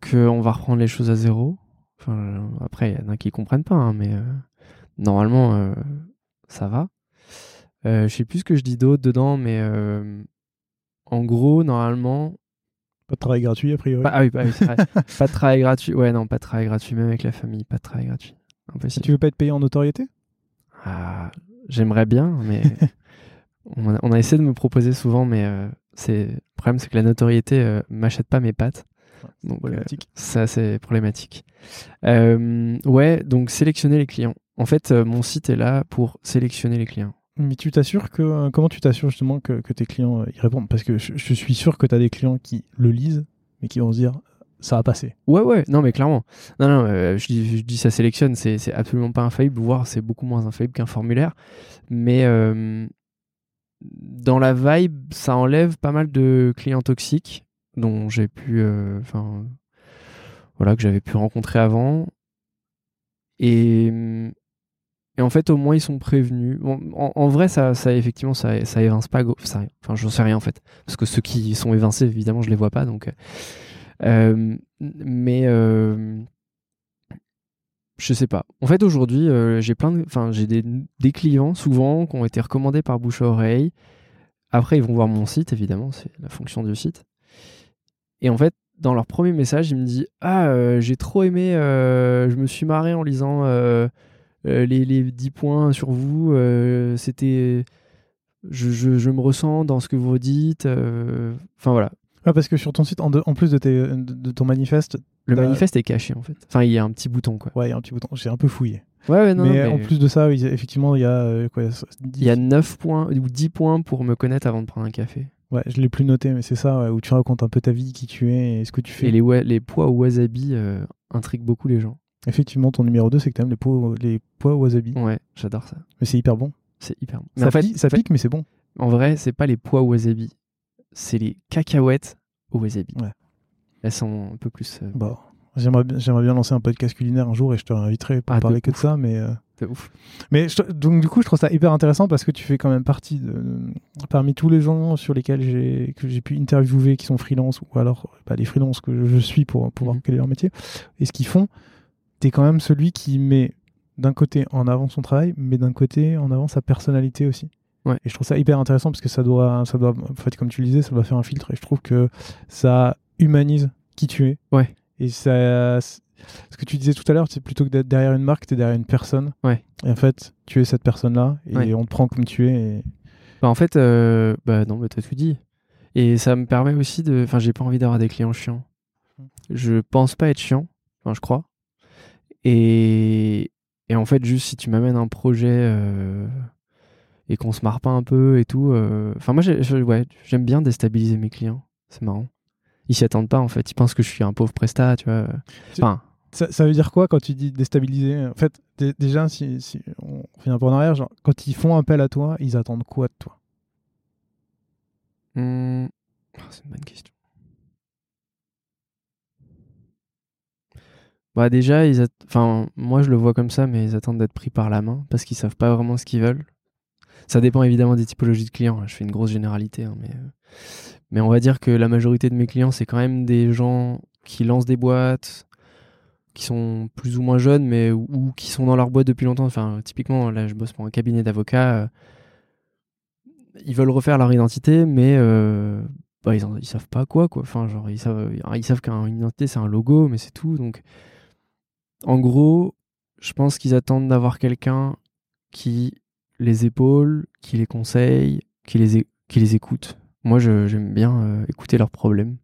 Qu'on va reprendre les choses à zéro. Enfin, après, il y en a qui comprennent pas, hein, mais euh, normalement, euh, ça va. Euh, je sais plus ce que je dis d'autre dedans, mais euh, en gros, normalement, Pas de travail gratuit, a priori. pas, ah oui, bah oui, c'est vrai. pas de travail gratuit. Ouais, non, pas de travail gratuit, même avec la famille, pas de travail gratuit. Si Impossible. tu veux pas être payé en notoriété? Ah, J'aimerais bien, mais on, a, on a essayé de me proposer souvent, mais euh, c'est le problème, c'est que la notoriété euh, m'achète pas mes pattes. Donc, euh, Problématique. ça, c'est problématique. Ouais, donc sélectionner les clients. En fait, euh, mon site est là pour sélectionner les clients. Mais tu t'assures que. euh, Comment tu t'assures justement que, que tes clients euh, y répondent? Parce que je, je suis sûr que tu as des clients qui le lisent, mais qui vont se dire ça a passé. Ouais, ouais, non, mais clairement. Non, non, euh, je, dis, je dis ça sélectionne, c'est absolument pas infaillible, voire c'est beaucoup moins infaillible qu'un formulaire. Mais euh, dans la vibe, ça enlève pas mal de clients toxiques dont j'ai pu. euh, Enfin. voilà, que j'avais pu rencontrer avant. Et. Et en fait, au moins, ils sont prévenus. En, vrai, ça, effectivement, ça, évince pas. Ça, enfin, j'en sais rien en fait. Parce que ceux qui sont évincés, évidemment, je les vois pas. Donc, euh, mais euh, je sais pas. En fait, aujourd'hui, euh, j'ai plein enfin, j'ai des, des clients souvent qui ont été recommandés par bouche à oreille. Après, ils vont voir mon site, évidemment, c'est la fonction du site. Et en fait, dans leur premier message, ils me disent Ah, euh, j'ai trop aimé, euh, je me suis marré en lisant euh, euh, les, les 10 points sur vous. euh, C'était. Je, je, je me ressens dans ce que vous dites. euh, Enfin, voilà. Ouais, parce que sur ton site, en, de- en plus de, tes, de, de ton manifeste, Le manifeste est caché, en fait. Enfin, il y a un petit bouton, quoi. ouais, il y a un petit bouton. J'ai un peu fouillé. Ouais, ouais, non, mais, non, en mais plus de ça, effectivement, il y a euh, quoi il y a 9 points ou 10 points pour me connaître avant de prendre un café. Ouais, je l'ai plus noté, mais c'est ça, ouais, où tu racontes un peu ta vie, qui tu es et ce que tu fais. Et les, les pois au wasabi euh, intriguent beaucoup les gens. Effectivement, ton numéro 2, c'est que t'aimes les pois, les pois au wasabi. Ouais, j'adore ça. Mais c'est hyper bon. C'est hyper bon. Ça, Mais en fait, pique, ça mais c'est bon. en vrai, c'est pas les pois au wasabi. C'est les cacahuètes au wasabi. Ouais. Elles sont un peu plus. euh, Bah, j'aimerais bien, lancer un podcast culinaire un jour et je te réinviterai pour Ah, de parler que de ça, mais. euh, ouf. Mais je donc du coup, je trouve ça hyper intéressant parce que tu fais quand même partie de parmi tous les gens sur lesquels j'ai que j'ai pu interviewer qui sont freelance ou alors bah, les freelances que je suis pour pour voir quel est leur métier et ce qu'ils font. T'es quand même celui qui met d'un côté en avant son travail, mais d'un côté en avant sa personnalité aussi. Ouais. Et je trouve ça hyper intéressant parce que ça doit ça doit en fait comme tu le disais, ça doit faire un filtre et je trouve que ça humanise qui tu es. Ouais. Et ça ce que tu disais tout à l'heure, c'est plutôt que d'être derrière une marque, t'es derrière une personne. Ouais. Et en fait, tu es cette personne-là et Ouais. on te prend comme tu es. Et... Bah, en fait, euh, bah non, bah, t'as tout dit. Et ça me permet aussi de. Enfin, j'ai pas envie d'avoir des clients chiants. Je pense pas être chiant. Enfin, je crois. Et, et en fait, juste si tu m'amènes un projet. euh, et qu'on se marre pas un peu et tout. euh, Enfin, moi, je- ouais, j'aime bien déstabiliser mes clients. C'est marrant. Ils s'y attendent pas, en fait. Ils pensent que je suis un pauvre prestat, tu vois. Enfin, Ça, ça veut dire quoi quand tu dis déstabiliser? En fait, dé- déjà, si, si on revient un peu en arrière, genre, quand ils font appel à toi, ils attendent quoi de toi? Hmm, ah, c'est une bonne question. Bah déjà, moi je le vois comme ça, mais ils attendent d'être pris par la main parce qu'ils savent pas vraiment ce qu'ils veulent. Ça dépend évidemment des typologies de clients. hein. Je fais une grosse généralité, hein, mais euh, mais on va dire que la majorité de mes clients, c'est quand même des gens qui lancent des boîtes, qui sont plus ou moins jeunes, mais ou, qui sont dans leur boîte depuis longtemps. Enfin, typiquement, là, je bosse pour un cabinet d'avocats. euh, ils veulent refaire leur identité, mais euh, bah, ils, en- savent pas quoi, quoi. Enfin, genre, ils savent, ils savent qu'une identité, c'est un logo, mais c'est tout. Donc, en gros, je pense qu'ils attendent d'avoir quelqu'un qui les épaule, qui les conseille, qui les, écoute. Moi, j'aime bien euh, écouter leurs problèmes.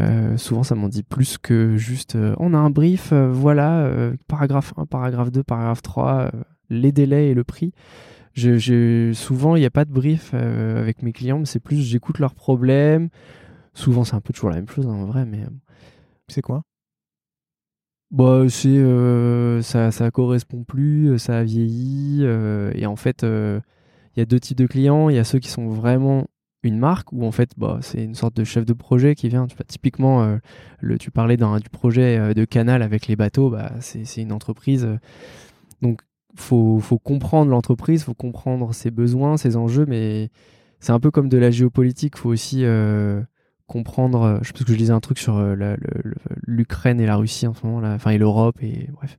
Euh, souvent, ça m'en dit plus que juste euh, on a un brief, voilà, paragraphe 1, paragraphe 2, paragraphe 3, euh, les délais et le prix. Souvent, il n'y a pas de brief avec mes clients, mais c'est plus j'écoute leurs problèmes. Souvent, c'est un peu toujours la même chose hein, en vrai, mais C'est quoi? Bah, c'est euh, ça, ça correspond plus, ça a vieilli. euh, et en fait, euh, il y a deux types de clients. Il y a ceux qui sont vraiment une marque où en fait, bah, c'est une sorte de chef de projet qui vient. Typiquement, euh, le, tu parlais d'un du projet euh, de canal avec les bateaux. Bah, c'est c'est une entreprise. euh, donc, faut faut comprendre l'entreprise, faut comprendre ses besoins, ses enjeux, mais c'est un peu comme de la géopolitique. Faut aussi euh, comprendre. euh, Je parce que je lisais un truc sur euh, l'Ukraine et la Russie en ce moment, là, enfin et l'Europe et bref.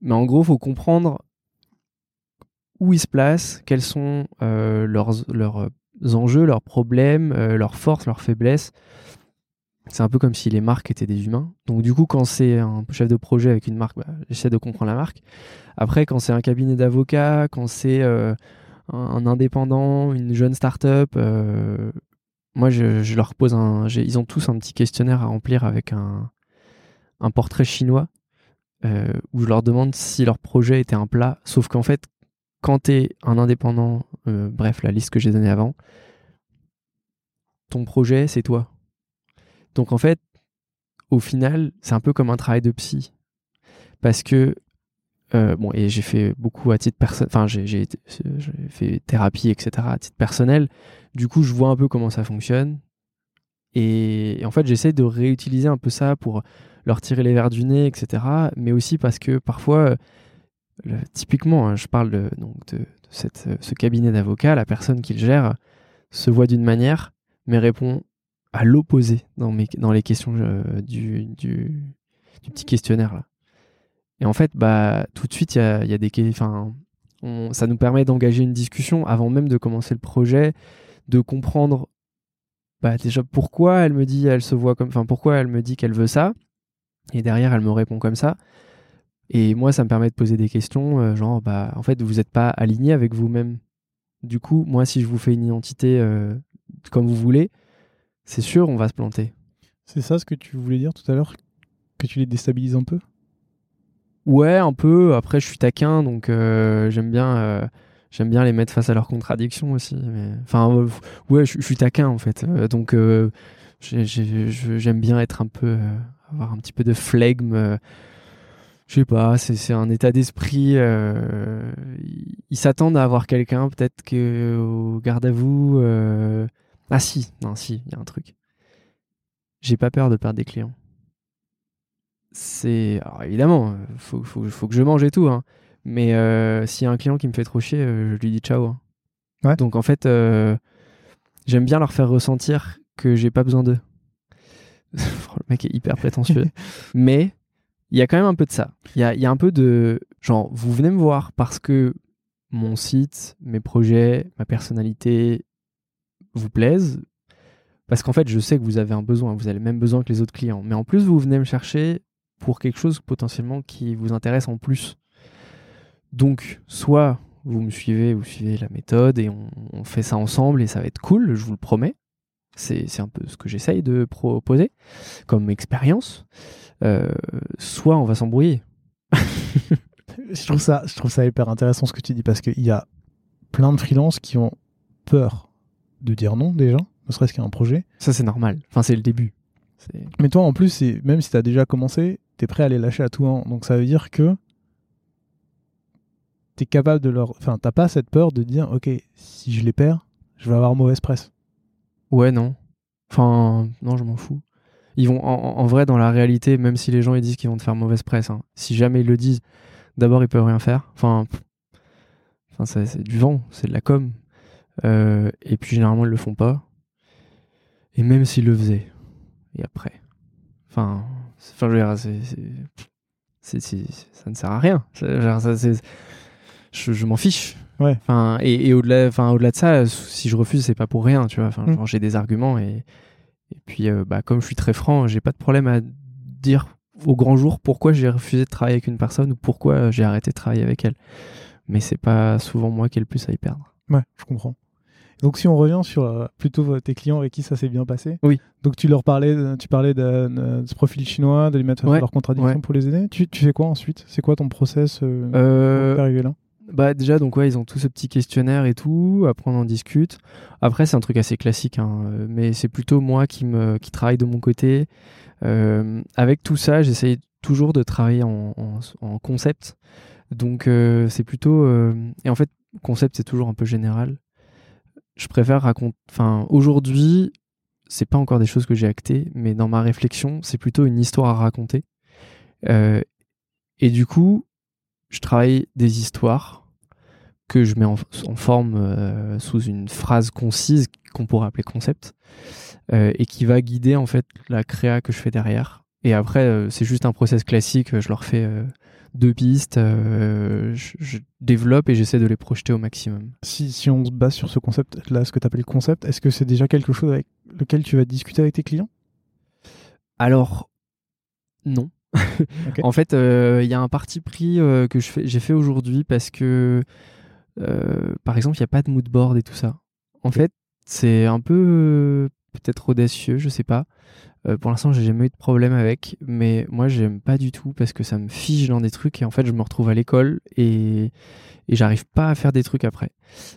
Mais en gros, faut comprendre où ils se placent, quels sont euh, leurs, leurs enjeux, leurs problèmes, leurs forces, leurs faiblesses. C'est un peu comme si les marques étaient des humains. Donc du coup, quand c'est un chef de projet avec une marque, bah, j'essaie de comprendre la marque. Après, quand c'est un cabinet d'avocats, quand c'est un, un indépendant, une jeune start-up, moi, je, leur pose un. Ils ont tous un petit questionnaire à remplir avec un, un portrait chinois euh, où je leur demande si leur projet était un plat. Sauf qu'en fait, quand tu es un indépendant, euh, bref, la liste que j'ai donnée avant, ton projet, c'est toi. Donc en fait, au final, c'est un peu comme un travail de psy. Parce que, euh, bon, et j'ai fait beaucoup à titre personnel, enfin, j'ai fait thérapie, etc., à titre personnel. Du coup, je vois un peu comment ça fonctionne. Et, en fait, j'essaie de réutiliser un peu ça pour leur tirer les verres du nez, etc. Mais aussi parce que parfois, euh, typiquement, hein, je parle de, donc de, euh, ce cabinet d'avocats, la personne qui le gère se voit d'une manière, mais répond à l'opposé dans, les questions du, du petit questionnaire. Là. Et en fait, bah, tout de suite, il y a, des. ça nous permet d'engager une discussion avant même de commencer le projet, de comprendre bah, déjà pourquoi elle me dit, elle se voit comme. Enfin, pourquoi elle me dit qu'elle veut ça. Et derrière, elle me répond comme ça. Et moi, ça me permet de poser des questions, euh, genre, bah, en fait, vous n'êtes pas aligné avec vous-même. Du coup, moi, si je vous fais une identité euh, comme vous voulez, c'est sûr, on va se planter. C'est ça ce que tu voulais dire tout à l'heure Que tu les déstabilises un peu? Ouais, un peu. Après, je suis taquin, donc euh, j'aime bien, euh, j'aime bien les mettre face à leurs contradictions aussi. Enfin, euh, ouais, je, suis taquin en fait. Donc, j'aime bien être un peu, avoir un petit peu de flegme. je sais pas, c'est un état d'esprit. ils s'attendent à avoir quelqu'un, peut-être que au garde à vous. Ah si, non, si, il y a un truc. J'ai pas peur de perdre des clients. C'est alors évidemment, euh, faut, faut, faut que je mange et tout, hein. mais euh, s'il y a un client qui me fait trop chier, euh, je lui dis ciao. hein. Ouais. Donc en fait, euh, j'aime bien leur faire ressentir que j'ai pas besoin d'eux. le mec est hyper prétentieux, mais il y a quand même un peu de ça. Il y a, il y a un peu de genre, vous venez me voir parce que mon site, mes projets, ma personnalité vous plaisent. Parce qu'en fait, je sais que vous avez un besoin, vous avez le même besoin que les autres clients. Mais en plus, vous venez me chercher pour quelque chose potentiellement qui vous intéresse en plus. Donc, soit vous me suivez, vous suivez la méthode et on, on fait ça ensemble et ça va être cool, je vous le promets. C'est c'est un peu ce que j'essaye de proposer comme expérience. Euh, soit on va s'embrouiller. je trouve, ça, je trouve ça hyper intéressant ce que tu dis parce qu'il y a plein de freelances qui ont peur de dire non déjà, ne serait-ce qu'à un projet. Ça, c'est normal. Enfin, c'est le début. Mais toi, en plus, même si tu as déjà commencé, tu es prêt à les lâcher à tout an. Donc ça veut dire que tu es capable de leur. Enfin, t'as pas cette peur de dire, ok, si je les perds, je vais avoir mauvaise presse. Ouais, non. Enfin, non, je m'en fous. Ils vont, en, vrai, dans la réalité, même si les gens ils disent qu'ils vont te faire mauvaise presse, hein, si jamais ils le disent, d'abord ils peuvent rien faire. Enfin, enfin c'est du vent, c'est de la com. Euh, et puis généralement ils le font pas. Et même s'ils le faisaient, et après, enfin, enfin, je veux dire, c'est, ça ne sert à rien. je, m'en fiche. Ouais. Enfin, et, au-delà, enfin, au-delà de ça, si je refuse, c'est pas pour rien, tu vois. Enfin, mm. j'ai des arguments et, et puis, euh, bah, comme je suis très franc, j'ai pas de problème à dire au grand jour pourquoi j'ai refusé de travailler avec une personne ou pourquoi j'ai arrêté de travailler avec elle. Mais c'est pas souvent moi qui ai le plus à y perdre. Ouais, je comprends. Donc si on revient sur euh, plutôt tes clients avec qui ça s'est bien passé. Oui. Donc tu leur parlais, tu parlais de, ce profil chinois, de les mettre ouais, leur contradiction pour les aider. Tu, tu, fais quoi ensuite? C'est quoi ton process euh, euh, pour arriver là? bah déjà donc ouais ils ont tout ce petit questionnaire et tout. Après on en discute. Après c'est un truc assez classique hein, mais c'est plutôt moi qui me qui travaille de mon côté. Euh, avec tout ça j'essaye toujours de travailler en, en, concept. Donc euh, c'est plutôt euh, et en fait concept c'est toujours un peu général je préfère raconter. Enfin, aujourd'hui, c'est pas encore des choses que j'ai actées, mais dans ma réflexion, c'est plutôt une histoire à raconter. Euh, et du coup, je travaille des histoires que je mets en, forme euh, sous une phrase concise qu'on pourrait appeler concept euh, et qui va guider en fait la créa que je fais derrière. Et après, c'est juste un process classique. Je leur fais deux pistes, euh, je, développe et j'essaie de les projeter au maximum. Si, si on se base sur ce concept-là, ce que tu appelles concept, est-ce que c'est déjà quelque chose avec lequel tu vas discuter avec tes clients? Alors, non. en fait, euh, il y a un parti pris euh, que j'ai fait aujourd'hui parce que, par exemple, il n'y a pas de mood board et tout ça. En fait, c'est un peu peut-être audacieux, je sais pas. Euh, pour l'instant, j'ai jamais eu de problème avec, mais moi, j'aime pas du tout parce que ça me fige dans des trucs et en fait, je me retrouve à l'école et, j'arrive pas à faire des trucs après.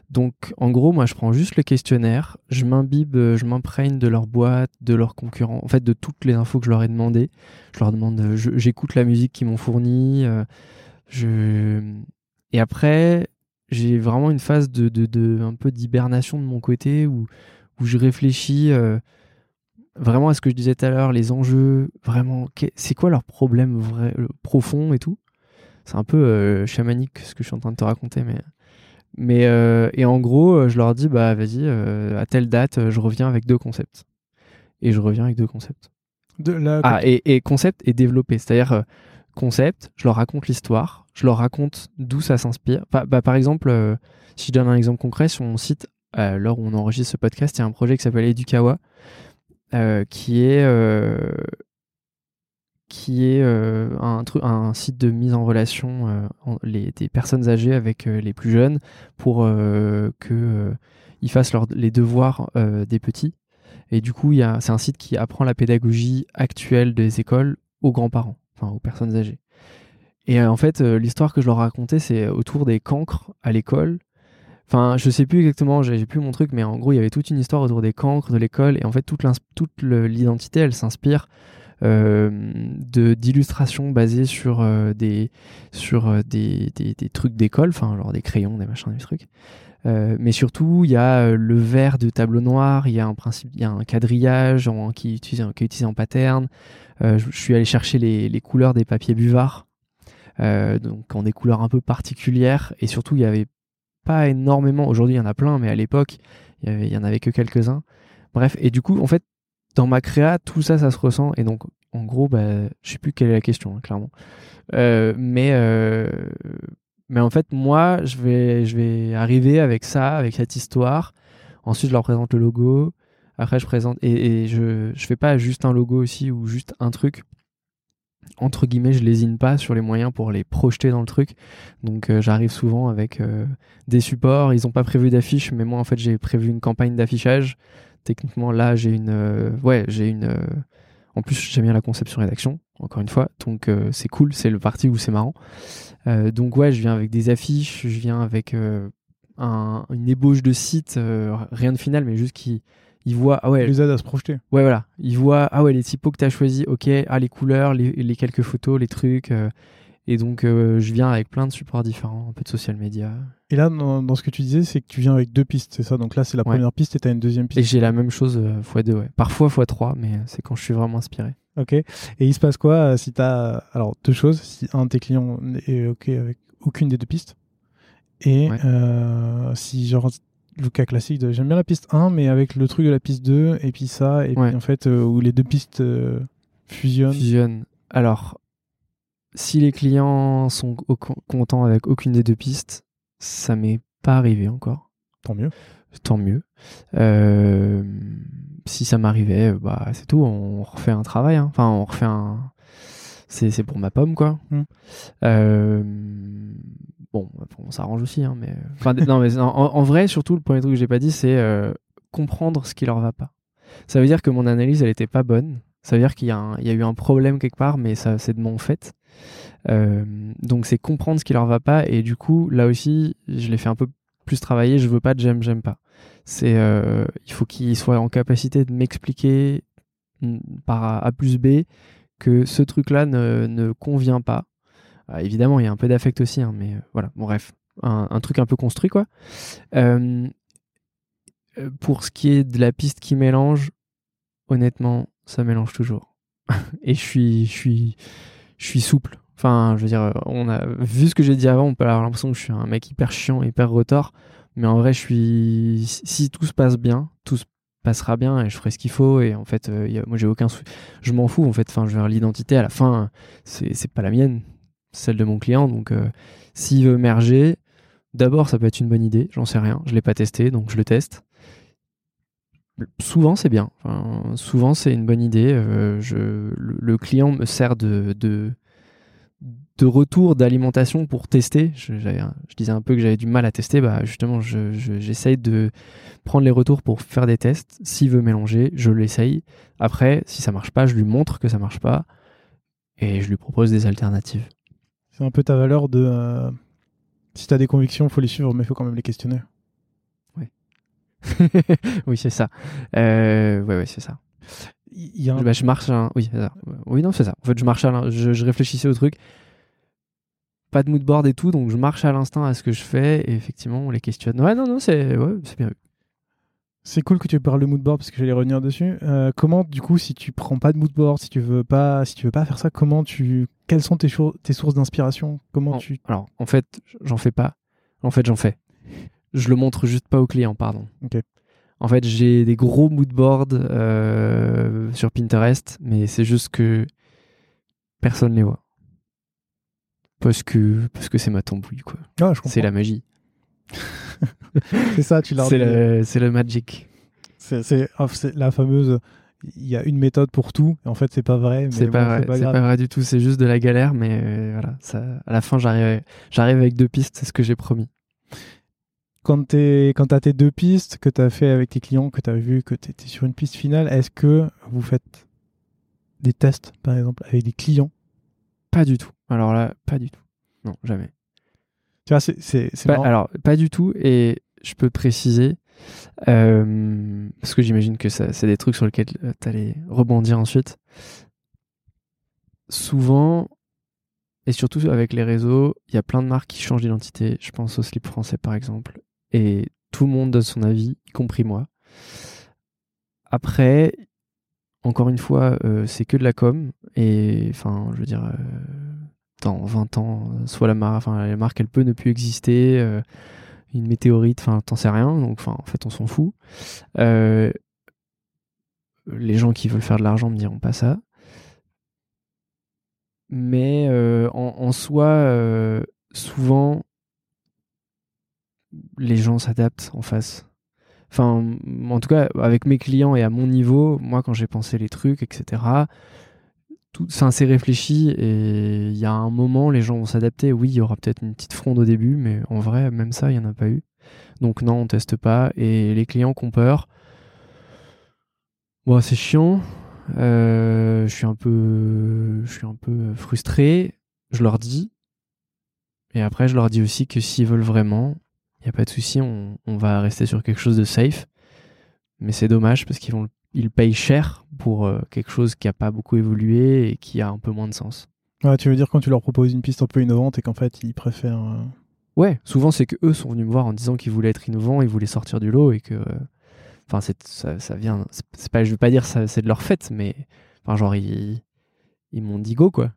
Donc, en gros, moi, je prends juste le questionnaire, je m'imbibe, je m'imprègne de leur boîte, de leurs concurrents, en fait, de toutes les infos que je leur ai demandé. Je leur demande, j'écoute la musique qu'ils m'ont fournie, euh, et après, j'ai vraiment une phase de, de, de un peu d'hibernation de mon côté où, où je réfléchis. Euh, vraiment à ce que je disais tout à l'heure, les enjeux, vraiment, c'est quoi leur problème vrai, euh, profond et tout. C'est un peu euh, chamanique ce que je suis en train de te raconter, mais. Mais euh, et en gros, je leur dis bah vas-y, à telle date, je reviens avec deux concepts. Et je reviens avec deux concepts. De la... Ah et, et, concept et développé, c'est-à-dire concept, je leur raconte l'histoire, je leur raconte d'où ça s'inspire. Bah, bah, par exemple, si je donne un exemple concret, sur mon site, à l'heure où on enregistre ce podcast, il y a un projet qui s'appelle Edukawa, euh, qui est euh, euh, un, site de mise en relation des personnes âgées avec les plus jeunes pour que ils fassent les devoirs des petits. Et du coup, c'est un site qui apprend la pédagogie actuelle des écoles aux grands-parents, aux personnes âgées. Et en fait, l'histoire que je leur racontais, c'est autour des cancres à l'école Enfin, je sais plus exactement, j'ai plus mon truc, mais en gros, il y avait toute une histoire autour des cancres, de l'école, et en fait, toute l'identité, elle s'inspire euh, d'illustrations basées sur euh, des sur euh, des, des, trucs d'école, enfin, genre des crayons, des machins, des trucs. Mais surtout, il y a le vert de tableau noir, il y a un principe, il y a un quadrillage en, qui, qui est utilisé en pattern. je, suis allé chercher les, les couleurs des papiers buvards. Donc en des couleurs un peu particulières et surtout il y avait énormément. Aujourd'hui, il y en a plein, mais à l'époque, il y, en avait que quelques-uns. Bref, et du coup, en fait, dans ma créa, tout ça, ça se ressent. Et donc, en gros, bah, je sais plus quelle est la question, hein, clairement. Euh, mais, euh, mais en fait, moi, je vais, arriver avec ça, avec cette histoire. Ensuite, je leur présente le logo. Après, je présente et, et je, je fais pas juste un logo aussi ou juste un truc entre guillemets, je lésine pas sur les moyens pour les projeter dans le truc. Donc euh, j'arrive souvent avec euh, des supports. Ils n'ont pas prévu d'affiche, mais moi en fait j'ai prévu une campagne d'affichage. Techniquement là j'ai une, euh, ouais j'ai une. en plus j'aime bien la conception rédaction. Encore une fois, donc c'est cool, c'est le parti où c'est marrant. donc ouais, je viens avec des affiches, je viens avec un- une ébauche de site, rien de final, mais juste qu'ils ils voient, ah ouais, les aide à se projeter. Ouais, voilà. Ils voient, ah ouais, les typos que tu as choisis, ok, ah, les couleurs, les, les quelques photos, les trucs. euh, et donc, euh, je viens avec plein de supports différents, un peu de social media. Et là, dans, dans ce que tu disais, c'est que tu viens avec deux pistes, c'est ça? Donc là, c'est la Ouais. première piste et t'as une deuxième Et piste. j'ai la même chose euh, x2, ouais. Parfois x3, mais c'est quand je suis vraiment inspiré. Ok. Et il se passe quoi euh, si t'as. Alors, deux choses. Si un de tes clients est ok avec aucune des deux pistes? Et Ouais. si, genre, le cas classique de j'aime bien la piste 1, mais avec le truc de la piste 2, et puis ça, et Ouais. puis en fait, euh, où les deux pistes euh, fusionnent. Fusionne. Alors, si les clients sont contents avec aucune des deux pistes, ça m'est pas arrivé encore. Tant mieux. tant mieux. Euh, si ça m'arrivait, bah c'est tout, on refait un travail. hein. Enfin, on refait un. C'est c'est pour ma pomme, quoi. Mm. Euh, Bon, on s'arrange aussi, hein, mais. Mais en, vrai, surtout, le premier truc que j'ai pas dit, c'est euh, comprendre ce qui leur va pas. Ça veut dire que mon analyse, elle était pas bonne. Ça veut dire qu'il y, a eu un problème quelque part, mais ça, c'est de mon fait. Euh, donc, c'est comprendre ce qui leur va pas. Et du coup, là aussi, je l'ai fait un peu plus travailler. Je veux pas de j'aime, j'aime pas. C'est, euh, il faut qu'ils soient en capacité de m'expliquer mm, par A A plus B que ce truc-là ne, ne convient pas. Ah, évidemment, il y a un peu d'affect aussi, hein, mais euh, voilà. Bon, bref, un, un truc un peu construit, quoi. Euh, euh, pour ce qui est de la piste qui mélange, honnêtement, ça mélange toujours. Et je suis, je suis, je suis souple. Enfin, je veux dire, on a vu ce que j'ai dit avant, on peut avoir l'impression que je suis un mec hyper chiant, hyper retard. Mais en vrai, je suis. Si tout se passe bien, tout se passera bien et je ferai ce qu'il faut. Et en fait, euh, y a- moi, j'ai aucun. Je m'en fous, en fait. Je veux l'identité, à la fin, c'est pas la mienne, celle de mon client. Donc, euh, s'il veut merger, d'abord, ça peut être une bonne idée. J'en sais rien. Je l'ai pas testé, donc je le teste. Souvent, c'est bien. Souvent, c'est une bonne idée. Euh, le, client me sert de. retour d'alimentation pour tester. Je, disais un peu que j'avais du mal à tester. Bah, justement, je- je- j'essaye de prendre les retours pour faire des tests. S'il veut mélanger, je l'essaye. Après, si ça marche pas, je lui montre que ça marche pas et je lui propose des alternatives. C'est un peu ta valeur de. euh, si t'as des convictions, faut les suivre, mais faut quand même les questionner. oui, c'est ça. Euh, ouais, ouais, c'est ça. Il y a un- Bah, je marche. à- Oui, c'est ça. Oui, non, c'est ça. En fait, je marche à je, je réfléchissais au truc. Pas de mood board et tout, donc je marche à l'instinct à ce que je fais et effectivement, on les questionne. Ouais, non, non, c'est ouais, c'est bien vu. C'est cool que tu parles de mood board parce que j'allais revenir dessus. Euh, comment, du coup, si tu prends pas de mood board, si tu veux pas, si tu veux pas faire ça, comment tu, quelles sont tes, sources d'inspiration? Comment En- tu, Alors, en fait, j'en fais pas. En fait, j'en fais. Je le montre juste pas au client, pardon. Ok. En fait, j'ai des gros mood boards euh, sur Pinterest, mais c'est juste que personne les voit. Parce que parce que c'est ma tambouille, quoi. Ah, je comprends. C'est la magie. C'est ça, tu l'as. C'est le, c'est le magic. C'est c'est- la fameuse. Il y a une méthode pour tout. En fait, c'est pas vrai. C'est bon, pas, pas vrai du tout. C'est juste de la galère, mais euh, voilà. Ça, à la fin, j'arrive, j'arrive avec deux pistes. C'est ce que j'ai promis. Quand tu as tes deux pistes que tu as fait avec tes clients, que tu as vu que tu étais sur une piste finale, est-ce que vous faites des tests, par exemple, avec des clients? Pas du tout. Alors là, pas du tout. Non, jamais. Tu vois, c'est alors, pas du tout. Et je peux préciser, euh, parce que j'imagine que c'est des trucs sur lesquels tu allais rebondir ensuite. Souvent, et surtout avec les réseaux, il y a plein de marques qui changent d'identité. Je pense au slip français, par exemple. Et tout le monde donne son avis, y compris moi. Après, encore une fois, euh, c'est que de la com. Et enfin, je veux dire, euh, dans 20 ans, soit la la marque, elle peut ne plus exister. euh, une météorite, enfin, t'en sais rien. Donc, en fait, on s'en fout. Euh, les gens qui veulent faire de l'argent me diront pas ça. Mais euh, en, en soi, euh, souvent, les gens s'adaptent en face. Enfin, en tout cas, avec mes clients et à mon niveau, moi, quand j'ai pensé les trucs, etc., tout ça s'est réfléchi et il y a un moment, les gens vont s'adapter. Oui, il y aura peut-être une petite fronde au début, mais en vrai, même ça, il n'y en a pas eu. Donc non, on teste pas. Et les clients qui ont peur, bon, c'est chiant. Euh, je suis un peu, je suis un peu frustré. Je leur dis. Et après, je leur dis aussi que s'ils veulent vraiment, il n'y a pas de souci, on, on va rester sur quelque chose de safe. Mais c'est dommage parce qu'ils vont ils payent cher pour euh, quelque chose qui a pas beaucoup évolué et qui a un peu moins de sens. Ouais, tu veux dire quand tu leur proposes une piste un peu innovante et qu'en fait ils préfèrent. euh, Ouais, souvent c'est que eux sont venus me voir en disant qu'ils voulaient être innovants, ils voulaient sortir du lot et que, enfin, c'est ça, ça vient. c'est- C'est pas, je veux pas dire ça, c'est de leur fait, mais enfin genre ils, ils m'ont dit go quoi.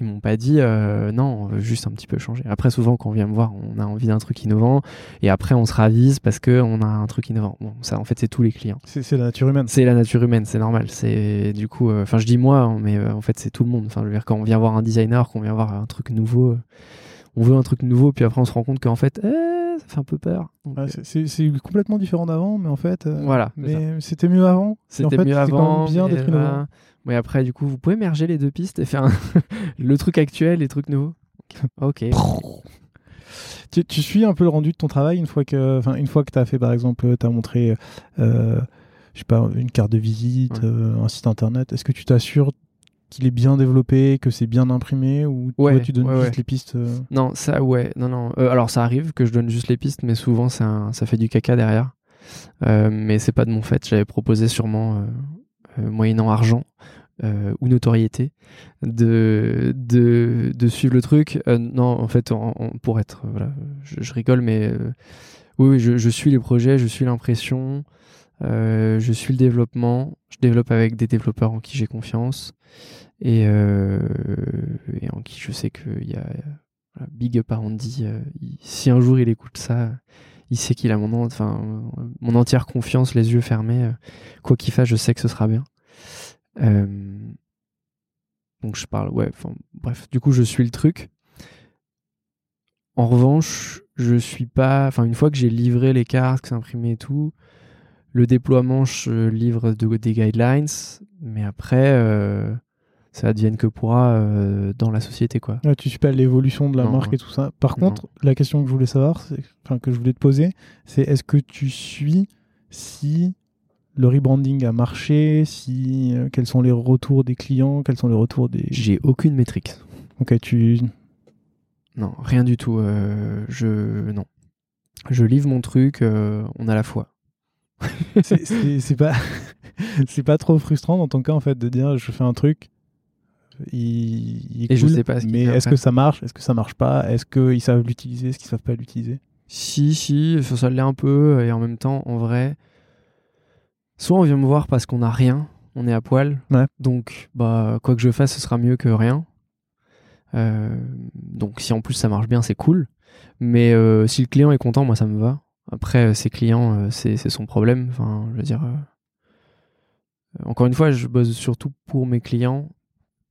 Ils m'ont pas dit euh, non, on veut juste un petit peu changer. Après souvent quand on vient me voir, on a envie d'un truc innovant et après on se ravise parce que on a un truc innovant. Bon, ça en fait c'est tous les clients. C'est la nature humaine. C'est la nature humaine, c'est normal. C'est du coup, euh, enfin je dis moi, hein, mais euh, en fait c'est tout le monde. Enfin je veux dire quand on vient voir un designer, qu'on vient voir un truc nouveau, on veut un truc nouveau, puis après on se rend compte qu'en fait, ça fait un peu peur. Ouais, c'est- complètement différent d'avant, mais en fait. Voilà, Mais c'était mieux avant. C'était en fait, mieux avant. bien d'être innovant. Mais après du coup, vous pouvez merger les deux pistes et faire un- le truc actuel et le truc nouveau. Ok. Tu, tu suis un peu le rendu de ton travail une fois que, enfin, une fois que tu as fait, par exemple, tu as montré, euh, je sais pas, une carte de visite, Ouais. euh, un site internet. Est-ce que tu t'assures qu'il est bien développé, que c'est bien imprimé, ou toi, Ouais, tu donnes ouais, juste les pistes euh, Non, ça, ouais, non, non. Alors, ça arrive que je donne juste les pistes, mais souvent, un- ça fait du caca derrière. Mais c'est pas de mon fait. J'avais proposé sûrement, moyennant argent euh, ou notoriété, de, de, suivre le truc. Euh, non, en fait, pour être, euh, voilà, je, rigole, mais euh, oui, je, suis les projets, je suis l'impression, je suis le développement. Je développe avec des développeurs en qui j'ai confiance et, en qui je sais qu'il y a Big Up à si un jour il écoute ça, il sait qu'il a mon, entière confiance, les yeux fermés. quoi qu'il fasse, je sais que ce sera bien. Euh, donc je parle, ouais, enfin, bref, du coup, je suis le truc. En revanche, je suis pas. Enfin, une fois que j'ai livré les cartes, que c'est imprimé et tout, le déploiement, je livre de- des guidelines, mais après, euh, ça advienne que pourra euh, dans la société, quoi. ouais, Tu suis pas l'évolution de la Non, marque ouais. et tout ça. Par Non. contre, la question que je voulais savoir, enfin, que je voulais te poser, c'est est-ce que tu suis si le rebranding a marché, si euh, quels sont les retours des clients, quels sont les retours des. J'ai aucune métrique. Ok, tu. Non, rien du tout. euh, je non. Je livre mon truc, euh, on a la foi. c'est- pas c'est pas trop frustrant dans ton cas en fait de dire je fais un truc il, il est Et je sais pas ce mais est-ce que ça marche est-ce que ça marche pas est-ce qu'ils savent l'utiliser est-ce qu'ils savent pas l'utiliser? Si, si, ça, ça l'est un peu, et en même temps, en vrai, soit on vient me voir parce qu'on n'a rien, on est à poil, Ouais. donc bah quoi que je fasse, ce sera mieux que rien. Euh, donc si en plus ça marche bien, c'est cool. Mais euh, si le client est content, moi ça me va. Après, euh, ses clients, c'est son problème. Enfin, je veux dire. Encore une fois, je bosse surtout pour mes clients.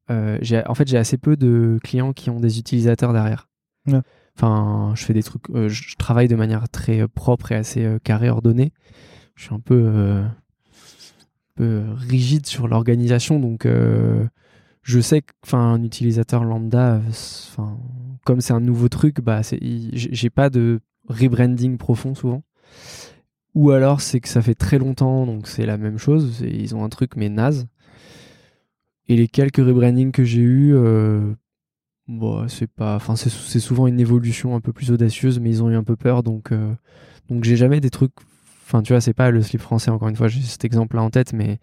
En fait, j'ai assez peu de clients qui ont des utilisateurs derrière. Ouais. Enfin, je fais des trucs. euh, je travaille de manière très propre et assez euh, carrée, ordonnée. Je suis un peu, euh, peu rigide sur l'organisation, donc euh, je sais que, enfin, un utilisateur lambda, euh, comme c'est un nouveau truc, bah, j'ai pas de rebranding profond souvent. Ou alors c'est que ça fait très longtemps, donc c'est la même chose. Ils ont un truc mais naze. Et les quelques rebrandings que j'ai eu, euh, bon, c'est pas, enfin c'est souvent une évolution un peu plus audacieuse, mais ils ont eu un peu peur, donc euh, donc j'ai jamais des trucs. Enfin tu vois, c'est pas le slip français encore une fois, j'ai cet exemple là en tête, mais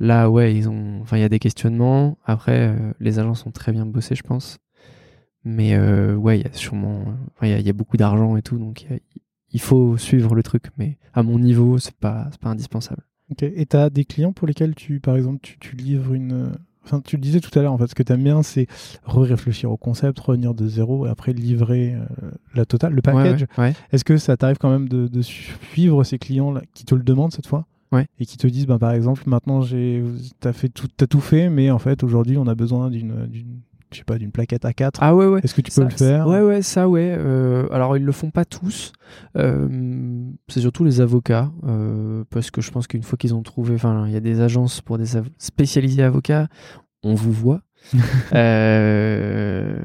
là ouais ils ont, enfin il y a des questionnements. Après euh, les agents sont très bien bossés, je pense. Mais euh, ouais, il y a sûrement, il y, a- beaucoup d'argent et tout, donc il faut suivre le truc, mais à mon niveau, c'est pas, pas indispensable. Ok. et tu as des clients pour lesquels tu par exemple tu livres une enfin tu le disais tout à l'heure en fait ce que tu aimes bien c'est réfléchir au concept revenir de zéro et après livrer euh, la totale le package Ouais, ouais. Est-ce que ça t'arrive quand même de, de suivre ces clients là qui te le demandent cette fois Ouais. Et qui te disent, ben, par exemple, maintenant j'ai, t'as fait tout, t'as tout fait, mais en fait aujourd'hui on a besoin d'une, je sais pas, d'une plaquette A4. Ah ouais, ouais. Est-ce que tu Ça- peux le faire Ouais, ouais, ça, ouais. Euh, alors, ils le font pas tous. Euh, c'est surtout les avocats, euh, parce que je pense qu'une fois qu'ils ont trouvé, enfin, il y a des agences pour des av- spécialisés avocats, on vous voit. euh,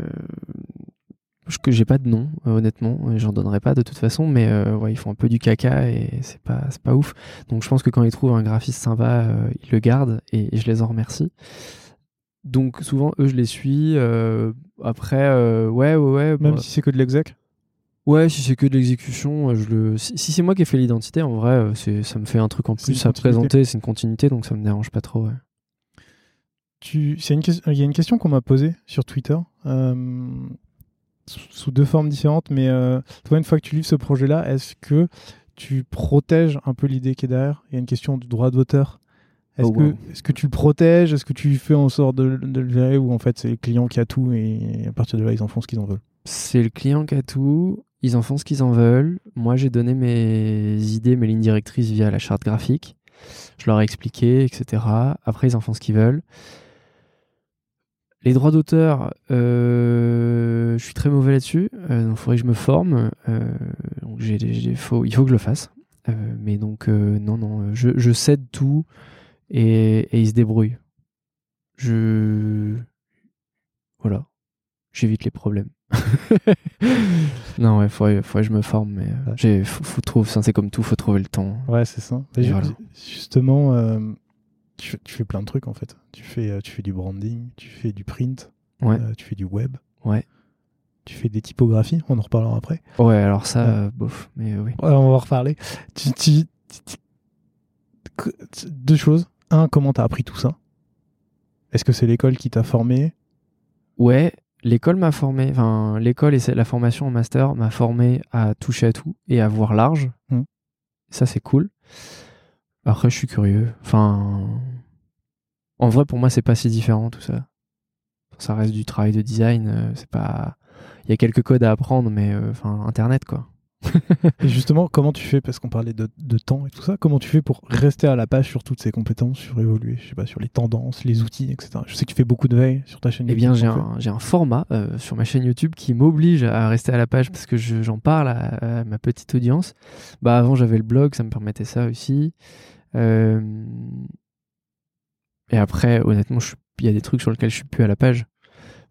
je- que j'ai pas de nom, honnêtement, j'en donnerai pas de toute façon, mais euh, ouais, ils font un peu du caca et c'est pas, pas ouf. Donc, je pense que quand ils trouvent un graphiste sympa, euh, ils le gardent et, et je les en remercie. Donc souvent eux je les suis. euh, après euh, ouais ouais ouais. Même bah, si c'est que de l'exec? Ouais, si c'est que de l'exécution, euh, je le. Si, si c'est moi qui ai fait l'identité, en vrai, c'est ça me fait un truc en plus à présenter. C'est une continuité, donc ça me dérange pas trop. ouais. Tu, c'est une il y a une question qu'on m'a posée sur Twitter, euh, sous deux formes différentes, mais toi, une fois que tu livres ce projet-là, est-ce que tu protèges un peu l'idée qui est derrière? Il y a une question du droit d'auteur. Est-ce Oh, que, wow. est-ce que tu le protèges? Est-ce que tu fais en sorte de, de le gérer ou en fait c'est le client qui a tout et à partir de là ils en font ce qu'ils en veulent? C'est le client qui a tout. Ils en font ce qu'ils en veulent. Moi, j'ai donné mes idées, mes lignes directrices via la charte graphique. Je leur ai expliqué, etc. Après, ils en font ce qu'ils veulent. Les droits d'auteur, euh, je suis très mauvais là-dessus. Euh, il faudrait que je me forme. Euh, donc faut, il faut que je le fasse. Euh, mais donc, non, non, je, je cède tout et, et ils se débrouillent. Je. Voilà. J'évite les problèmes. non, ouais, faudrait, faudrait que je me forme, mais euh, Ouais. j'ai, faut, faut trouver, ça, c'est comme tout, faut trouver le temps. Ouais, c'est ça. Et Ju- voilà. Justement, euh, tu, fais, tu fais plein de trucs en fait. Tu fais, euh, tu fais du branding, tu fais du print, Ouais. euh, tu fais du web, Ouais. tu fais des typographies, on en reparlera après. Ouais, alors ça, euh, bof, mais oui. Ouais, on va en reparler. Tu- tu- deux choses. Un, comment t'as appris tout ça? Est-ce que c'est l'école qui t'a formé? Ouais, l'école m'a formé, enfin, l'école et la formation en master m'a formé à toucher à tout et à voir large. Mhm. Ça, c'est cool. Après, je suis curieux. Enfin, en vrai, pour moi, c'est pas si différent tout ça. Ça reste du travail de design. euh, C'est pas. Il y a quelques codes à apprendre, mais euh, enfin, Internet, quoi. Et justement, comment tu fais Parce qu'on parlait de, de temps et tout ça. Comment tu fais pour rester à la page sur toutes ces compétences, sur évoluer, je sais pas, sur les tendances, les outils, etc. Je sais que tu fais beaucoup de veille sur ta chaîne Eh bien, YouTube, j'ai en fait. un, j'ai un format euh, sur ma chaîne YouTube qui m'oblige à rester à la page parce que je- j'en parle à, à ma petite audience. Bah, avant, j'avais le blog, ça me permettait ça aussi. Euh, Et après, honnêtement, il y a des trucs sur lesquels je suis plus à la page.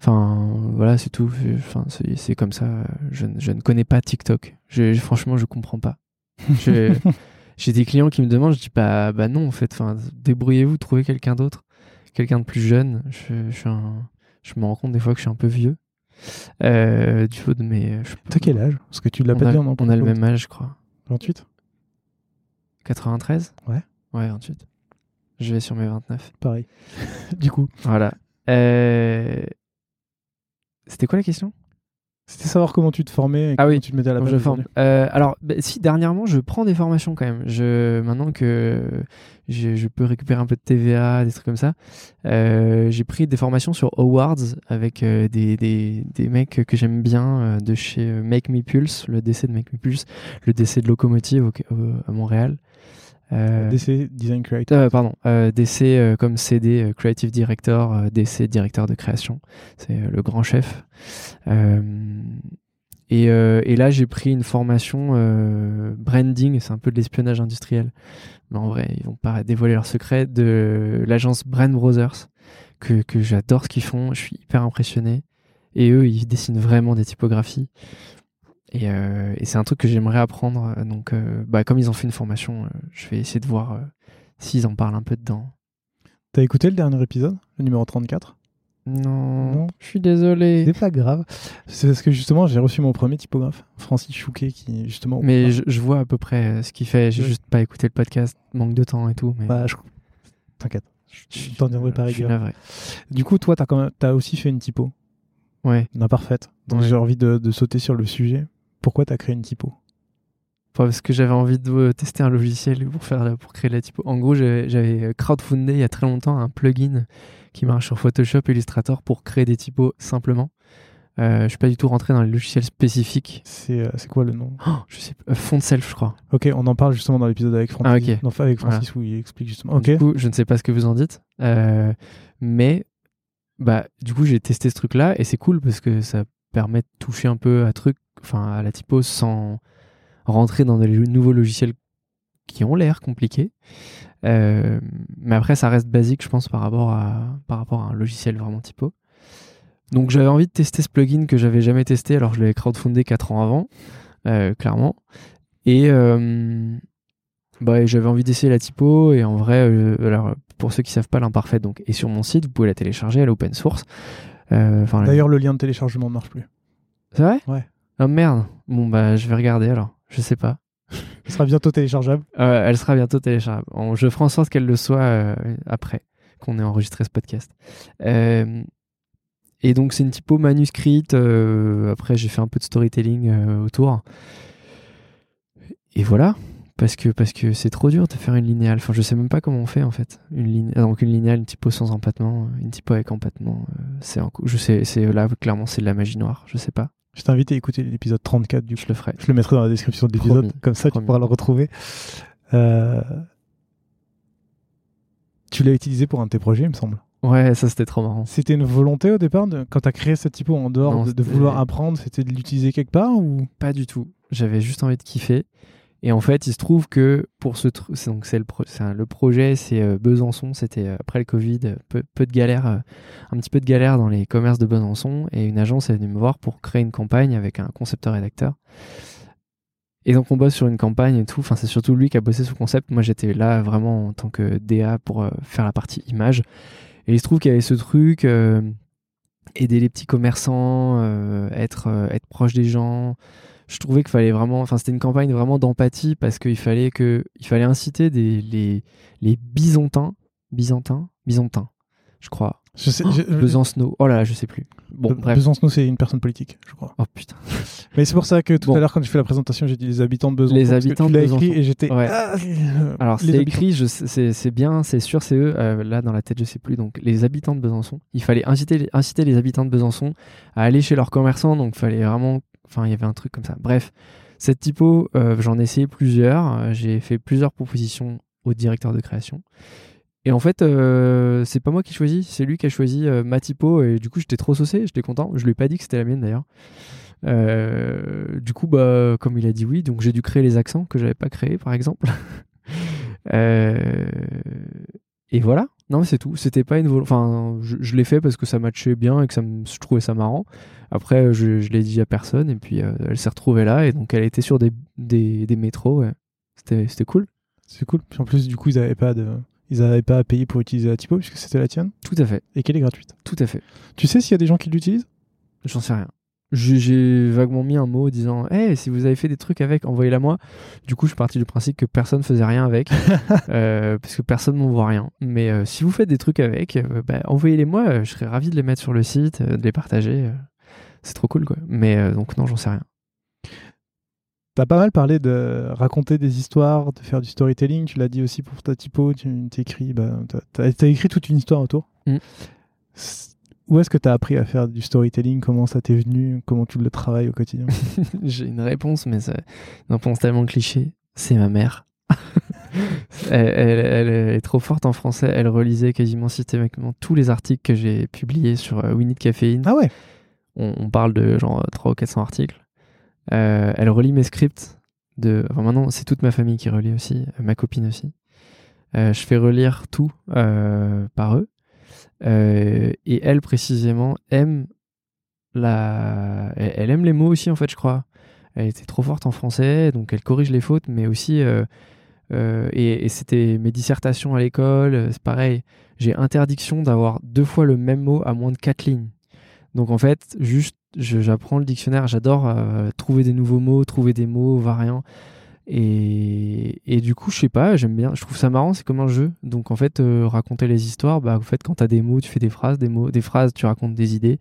Enfin, voilà, c'est tout. Enfin, c'est comme ça. Je, ne- je ne connais pas TikTok. Je, je- franchement, je comprends pas. J'ai des clients qui me demandent, je dis bah, bah non, en fait, enfin, débrouillez-vous, trouvez quelqu'un d'autre, quelqu'un de plus jeune. Je, je, suis un- je me rends compte des fois que je suis un peu vieux. Euh, du fait de mes. T'as quel âge? Parce que tu l'as pas dit en on a le même âge, je crois. 28 93 Ouais. Ouais, 28. Je vais sur mes 29. Pareil. du coup, Voilà. Euh, C'était quoi la question? C'était savoir comment tu te formais et Ah comment oui, tu te mettais à la je forme. Euh, alors, bah, si dernièrement, je prends des formations quand même. Je, maintenant que je, je peux récupérer un peu de TVA, des trucs comme ça, euh, j'ai pris des formations sur Awards avec euh, des, des, des mecs que j'aime bien de chez Make Me Pulse, le DC de Make Me Pulse, le DC de Locomotive au- au- à Montréal. Euh, DC Design Creator. euh, pardon, euh, DC euh, comme CD, euh, Creative Director, euh, DC Directeur de création. C'est euh, le grand chef. Euh, et, euh, et là, j'ai pris une formation euh, branding, c'est un peu de l'espionnage industriel. Mais en vrai, ils vont pas dévoiler leurs secrets de l'agence Brand Brothers, que, que j'adore ce qu'ils font, je suis hyper impressionné. Et eux, ils dessinent vraiment des typographies. Et, euh, et c'est un truc que j'aimerais apprendre. Donc, euh, bah, comme ils ont fait une formation, euh, je vais essayer de voir euh, s'ils en parlent un peu dedans. T'as écouté le dernier épisode, le numéro 34 Non, Non. je suis désolé. C'est pas grave. C'est parce que justement, j'ai reçu mon premier typographe, Francis Chouquet, qui justement. Mais je, je vois à peu près euh, ce qu'il fait. J'ai Ouais. juste pas écouté le podcast, manque de temps et tout. Mais Bah, je- T'inquiète. je t'en dirai suis rigueur. Du coup, toi, t'as quand même... as aussi fait une typo. Ouais. Imparfaite. Donc Ouais. j'ai envie de, de sauter sur le sujet. Pourquoi t'as créé une typo? Parce que j'avais envie de euh, tester un logiciel pour faire pour créer la typo. En gros, j'avais j'avais crowdfundé il y a très longtemps un plugin qui marche sur Photoshop, Illustrator pour créer des typos simplement. Euh, je suis pas du tout rentré dans les logiciels spécifiques. C'est euh, quoi le nom? Oh, je sais pas, euh, Font Self, je crois. Ok, on en parle justement dans l'épisode avec Francis. Ah, ok. Non, enfin, avec Francis où il explique justement. Du coup, je ne sais pas ce que vous en dites, euh, mais bah du coup j'ai testé ce truc-là et c'est cool parce que ça permet de toucher un peu à truc, enfin à la typo sans rentrer dans des nouveaux logiciels qui ont l'air compliqués. Euh, mais après ça reste basique, je pense, par rapport à par rapport à un logiciel vraiment typo. Donc j'avais envie de tester ce plugin que j'avais jamais testé alors je l'avais crowdfundé 4 ans avant, euh, clairement. Et euh, bah, j'avais envie d'essayer la typo et en vrai, alors pour ceux qui savent pas, l'imparfait donc est sur mon site, vous pouvez la télécharger, elle est open source. D'ailleurs, le lien de téléchargement ne marche plus. c'est vrai? Ouais. Ah merde. Bon bah je vais regarder alors. Je sais pas. Elle sera bientôt téléchargeable. Euh, elle sera bientôt téléchargeable. On- Je ferai en sorte qu'elle le soit euh, après qu'on ait enregistré ce podcast. Euh, et donc c'est une typo manuscrite. euh, après j'ai fait un peu de storytelling autour. Et voilà. Parce que parce que c'est trop dur de faire une linéale. Enfin je sais même pas comment on fait en fait. Une ligne donc une linéale, une typo sans empattement, une typo avec empattement. c'est un coup. Je sais c'est là clairement c'est de la magie noire. Je sais pas. Je t'invite à écouter l'épisode 34 du coup. Je le ferai. Je le mettrai dans la description de l'épisode, comme ça tu pourras le retrouver. Euh, Tu l'as utilisé pour un de tes projets, il me semble. Ouais ça c'était trop marrant. C'était une volonté au départ, de- quand tu as créé cette typo en dehors Non, de, de vouloir apprendre, c'était de l'utiliser quelque part ou? Pas du tout. J'avais juste envie de kiffer. Et en fait, il se trouve que pour ce truc, donc c'est le, projet, c'est euh, Besançon. C'était euh, après le Covid, euh, peu, de galère, euh, un petit peu de galère dans les commerces de Besançon. Et une agence est venue me voir pour créer une campagne avec un concepteur-rédacteur. Et donc on bosse sur une campagne et tout. Enfin, c'est surtout lui qui a bossé sur le concept. Moi, j'étais là vraiment en tant que DA pour faire la partie image. Et il se trouve qu'il y avait ce truc. aider les petits commerçants, être, être proche des gens. Je trouvais qu'il fallait vraiment, enfin c'était une campagne vraiment d'empathie parce qu'il fallait que, il fallait inciter des, les, les Byzantins, Byzantins, Byzantins, je crois. je sais, je- Besancenot, oh là là, je sais plus. Bon, Be- bref. Besançon, c'est une personne politique, je crois. Oh putain. Mais c'est pour ça que tout Bon. à l'heure, quand j'ai fait la présentation, j'ai dit les habitants de Besançon. Les parce que habitants tu de écrit Besançon. et j'étais. Ouais. Ah, euh, Alors c'est écrit, c'est bien, c'est sûr, c'est eux. euh, là dans la tête, je sais plus. Donc les habitants de Besançon, il fallait inciter, inciter les habitants de Besançon à aller chez leurs commerçants. Donc il fallait vraiment, enfin il y avait un truc comme ça. Bref, cette typo, euh, j'en ai essayé plusieurs. euh, J'ai fait plusieurs propositions au directeur de création. Et en fait, euh, c'est pas moi qui choisis, c'est lui qui a choisi ma typo. Et du coup, j'étais trop saucé, j'étais content. Je lui ai pas dit que c'était la mienne d'ailleurs. Du coup, bah, comme il a dit oui, donc j'ai dû créer les accents que j'avais pas créés, par exemple. Et voilà. Non, mais c'est tout. C'était pas une vol- Enfin, je, je l'ai fait parce que ça matchait bien et que ça me... je trouvais ça marrant. Après, je, je l'ai dit à personne et puis euh, elle s'est retrouvée là et donc elle était sur des, des, des métros. ouais. C'était c'était cool. C'est cool. Puis en plus, du coup, ils n'avaient pas de. Ils n'avaient pas à payer pour utiliser la typo puisque c'était la tienne Tout à fait. et qu'elle est gratuite. Tout à fait. Tu sais s'il y a des gens qui l'utilisent? J'en sais rien. J'ai- vaguement mis un mot disant Hey, si vous avez fait des trucs avec, envoyez-la moi. Du coup, je suis parti du principe que personne faisait rien avec, euh, parce que personne m'envoie rien. Mais euh, si vous faites des trucs avec, euh, bah, envoyez-les moi. je serais ravi de les mettre sur le site, de les partager. c'est trop cool, quoi. Mais donc, non, j'en sais rien. T'as pas mal parlé de raconter des histoires, de faire du storytelling. Tu l'as dit aussi pour ta typo. Tu t'écris, bah, t'as écrit toute une histoire autour. Mm. Où est-ce que t'as appris à faire du storytelling? Comment ça t'est venu? Comment tu le travailles au quotidien? J'ai une réponse, mais c'est une réponse tellement cliché. C'est ma mère. elle, elle- elle est trop forte en français. Elle relisait quasiment systématiquement tous les articles que j'ai publiés sur euh, We Need Caffeine. Ah ouais? On, on parle de genre 300 ou 400 articles. Euh, elle relit mes scripts. De... Enfin, maintenant, c'est toute ma famille qui relit aussi, euh, ma copine aussi. Euh, je fais relire tout euh, par eux. Euh, et elle, précisément, aime la... Elle, aime les mots aussi, en fait, je crois. Elle était trop forte en français, donc elle corrige les fautes, mais aussi... euh, euh, et c'était mes dissertations à l'école, c'est pareil. J'ai interdiction d'avoir deux fois le même mot à moins de quatre lignes. Donc en fait, juste, j'apprends le dictionnaire. J'adore trouver des nouveaux mots, trouver des mots variants. Et, et du coup, je sais pas, j'aime bien. Je trouve ça marrant. C'est comme un jeu. Donc en fait, euh, raconter les histoires, bah en fait, quand t'as des mots, tu fais des phrases, des mots, des phrases, tu racontes des idées.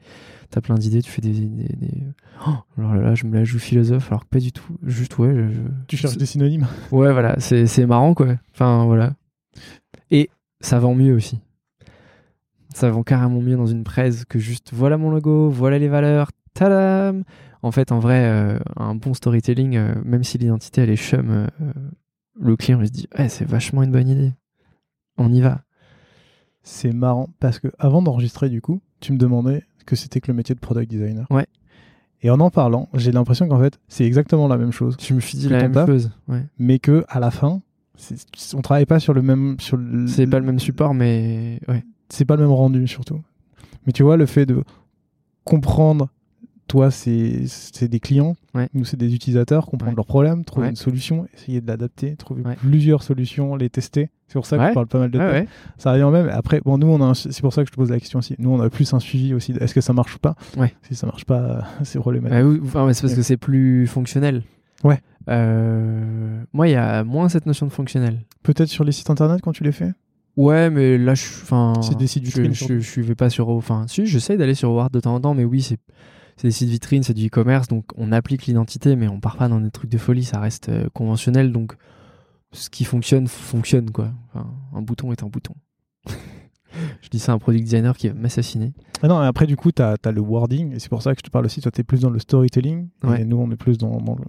T'as plein d'idées, tu fais des, des, des- Oh, alors là, là, je me la joue philosophe, alors que pas du tout. Juste ouais, je- je- Tu cherches des synonymes Ouais, voilà, c'est c'est marrant, quoi. Enfin, voilà. Et ça vend mieux aussi. Ça vend carrément mieux dans une presse que juste voilà mon logo, voilà les valeurs, tadam En fait, en vrai, euh, un bon storytelling, euh, même si l'identité elle est chum, euh, le client il se dit ouais, c'est vachement une bonne idée. On y va. C'est marrant parce que avant d'enregistrer, du coup, tu me demandais ce que c'était que le métier de product designer. Ouais. Et en en parlant, j'ai l'impression qu'en fait, c'est exactement la même chose, Je me suis dit la même taf chose. Ouais. mais que à la fin, on travaille pas sur le même, sur le- C'est pas le même support, mais ouais. c'est pas le même rendu surtout. Mais tu vois, le fait de comprendre toi, c'est des clients, Ouais. nous, c'est des utilisateurs, comprendre Ouais. leurs problèmes, trouver Ouais. une solution, essayer de l'adapter, trouver plusieurs solutions, les tester. C'est pour ça que je parle pas mal de tests. Ça revient même. Après, bon, nous, c'est pour ça que je te pose la question aussi. Nous, on a plus un suivi aussi. Est-ce que ça marche ou pas? Si ça marche pas, c'est problématique. Bah enfin, c'est parce que c'est plus fonctionnel. Ouais. Euh, moi, il y a moins cette notion de fonctionnel. Peut-être sur les sites internet quand tu les fais? Ouais, mais là, je, enfin, C'est des sites je, je, je vais pas sur, enfin, si, j'essaye d'aller sur Word de temps en temps, mais oui, c'est, c'est des sites vitrines, c'est du e-commerce, donc on applique l'identité, mais on part pas dans des trucs de folie, ça reste euh, conventionnel, donc ce qui fonctionne fonctionne quoi. Enfin, un bouton est un bouton. je dis ça à un product designer qui va m'assassiner. Ah non, après, du coup, tu as, le wording, et c'est pour ça que je te parle aussi. Toi, tu es plus dans le storytelling, Ouais. et nous, on est plus dans. le-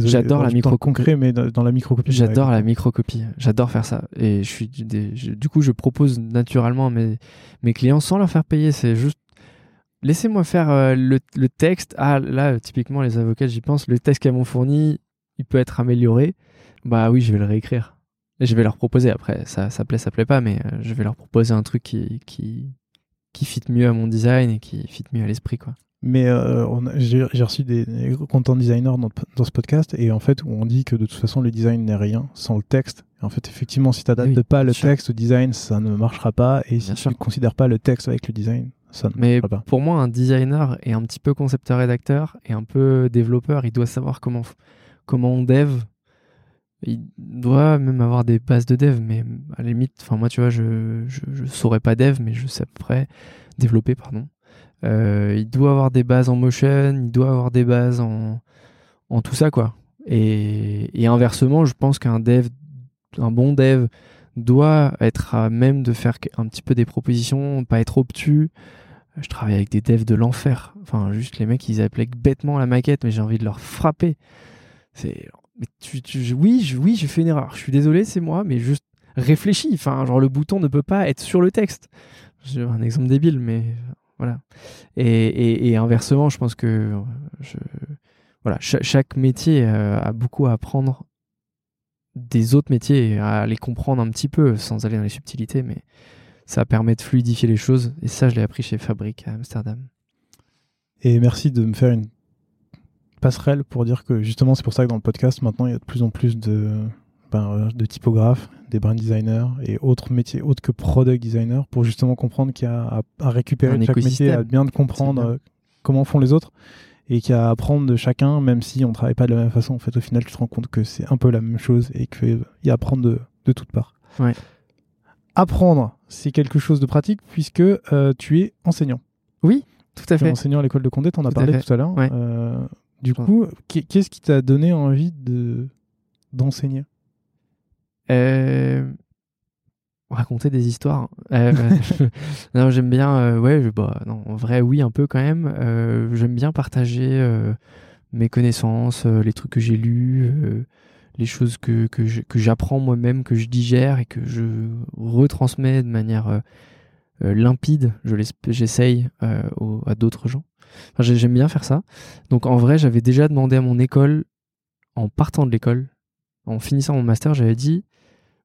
J'adore la micro- concret, mais dans, la microcopie. J'adore la microcopie. J'adore faire ça. Et je suis des- je- du coup, je propose naturellement à mes, mes clients sans leur faire payer. C'est juste laissez-moi faire euh, le, le texte. Ah, là, typiquement, les avocats, j'y pense. Le texte qu'elles m'ont fourni, il peut être amélioré. Bah oui, je vais le réécrire. Et je vais leur proposer. Après, ça, ça plaît, ça plaît pas, mais euh, je vais leur proposer un truc qui, qui, qui fit mieux à mon design et qui fit mieux à l'esprit, quoi. Mais euh, j'ai reçu des, des content designers dans, dans ce podcast et en fait on dit que de toute façon le design n'est rien sans le texte. Et en fait effectivement si tu n'adaptes Oui, pas le sûr. texte au design ça ne marchera pas et si Bien tu ne considères pas le texte avec le design ça Mais pas. pour moi, un designer est un petit peu concepteur-rédacteur et un peu développeur. Il doit savoir comment, comment on dev. Il doit même avoir des bases de dev, mais à la limite, enfin moi, tu vois, je, je, je saurais pas dev, mais je sais à peu près développer, pardon. Euh, il doit avoir des bases en motion, il doit avoir des bases en, en tout ça, quoi. Et, et inversement, je pense qu'un dev, un bon dev, doit être à même de faire un petit peu des propositions, pas être obtus. Je travaille avec des devs de l'enfer. Enfin, juste les mecs, ils appliquent bêtement la maquette, mais j'ai envie de leur frapper. C'est, tu, tu- oui, je, oui, j'ai fait une erreur. Je suis désolé, c'est moi, mais juste réfléchis. Enfin, genre le bouton ne peut pas être sur le texte. J'ai un exemple débile, mais voilà. Et, et- inversement, je pense que je, voilà, cha- chaque métier euh, a beaucoup à apprendre des autres métiers, à les comprendre un petit peu, sans aller dans les subtilités, mais ça permet de fluidifier les choses. Et ça, je l'ai appris chez Fabric à Amsterdam. Et merci de me faire une passerelle pour dire que justement c'est pour ça que dans le podcast maintenant il y a de plus en plus de, ben, euh, de typographes, des brand designers et autres métiers autres que product designer pour justement comprendre qu'il y a à, à récupérer de chaque métier, à bien de comprendre bien. euh, comment font les autres et qu'il y a à apprendre de chacun même si on travaille pas de la même façon en fait au final tu te rends compte que c'est un peu la même chose et qu'il y a à apprendre de, de toutes parts. Ouais. Apprendre, c'est quelque chose de pratique puisque euh, tu es enseignant. Oui, tout à Tu es fait. enseignant à l'école de Condé, t'en as Tout à parlé tout à l'heure. Ouais. Euh, du coup, qu'est- qu'est-ce qui t'a donné envie de d'enseigner? Euh, Raconter des histoires. Non, j'aime bien. ouais, je- bah, non, en vrai, oui, un peu quand même. J'aime bien partager mes connaissances, les trucs que j'ai lus, les choses que, que j'apprends moi-même, que je digère et que je retransmets de manière euh, euh, limpide. Je j'essaye euh, à d'autres gens. J'aime bien faire ça. Donc, en vrai, j'avais déjà demandé à mon école, en partant de l'école, en finissant mon master, j'avais dit,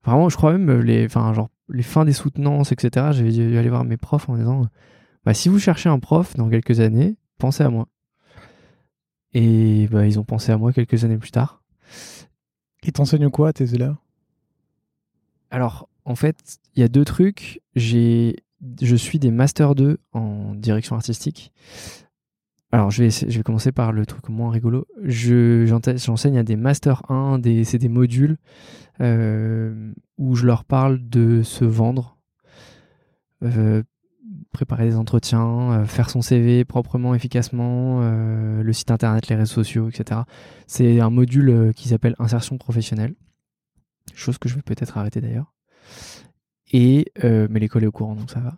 vraiment, je crois même les, enfin, genre, les fins des soutenances, etc. J'avais dû aller voir mes profs en disant, bah, si vous cherchez un prof dans quelques années, pensez à moi. Et bah, ils ont pensé à moi quelques années plus tard. Et t'enseignes quoi à tes élèves? Alors, en fait, il y a deux trucs. J'ai, je suis des Master 2 en direction artistique. Alors, je vais, commencer par le truc moins rigolo. J'enseigne à des Master 1, des, c'est des modules euh, où je leur parle de se vendre, euh, préparer des entretiens, euh, faire son CV proprement, efficacement, euh, le site internet, les réseaux sociaux, etc. C'est un module euh, qui s'appelle insertion professionnelle chose que je vais peut-être arrêter d'ailleurs. Et mais l'école est au courant donc ça va.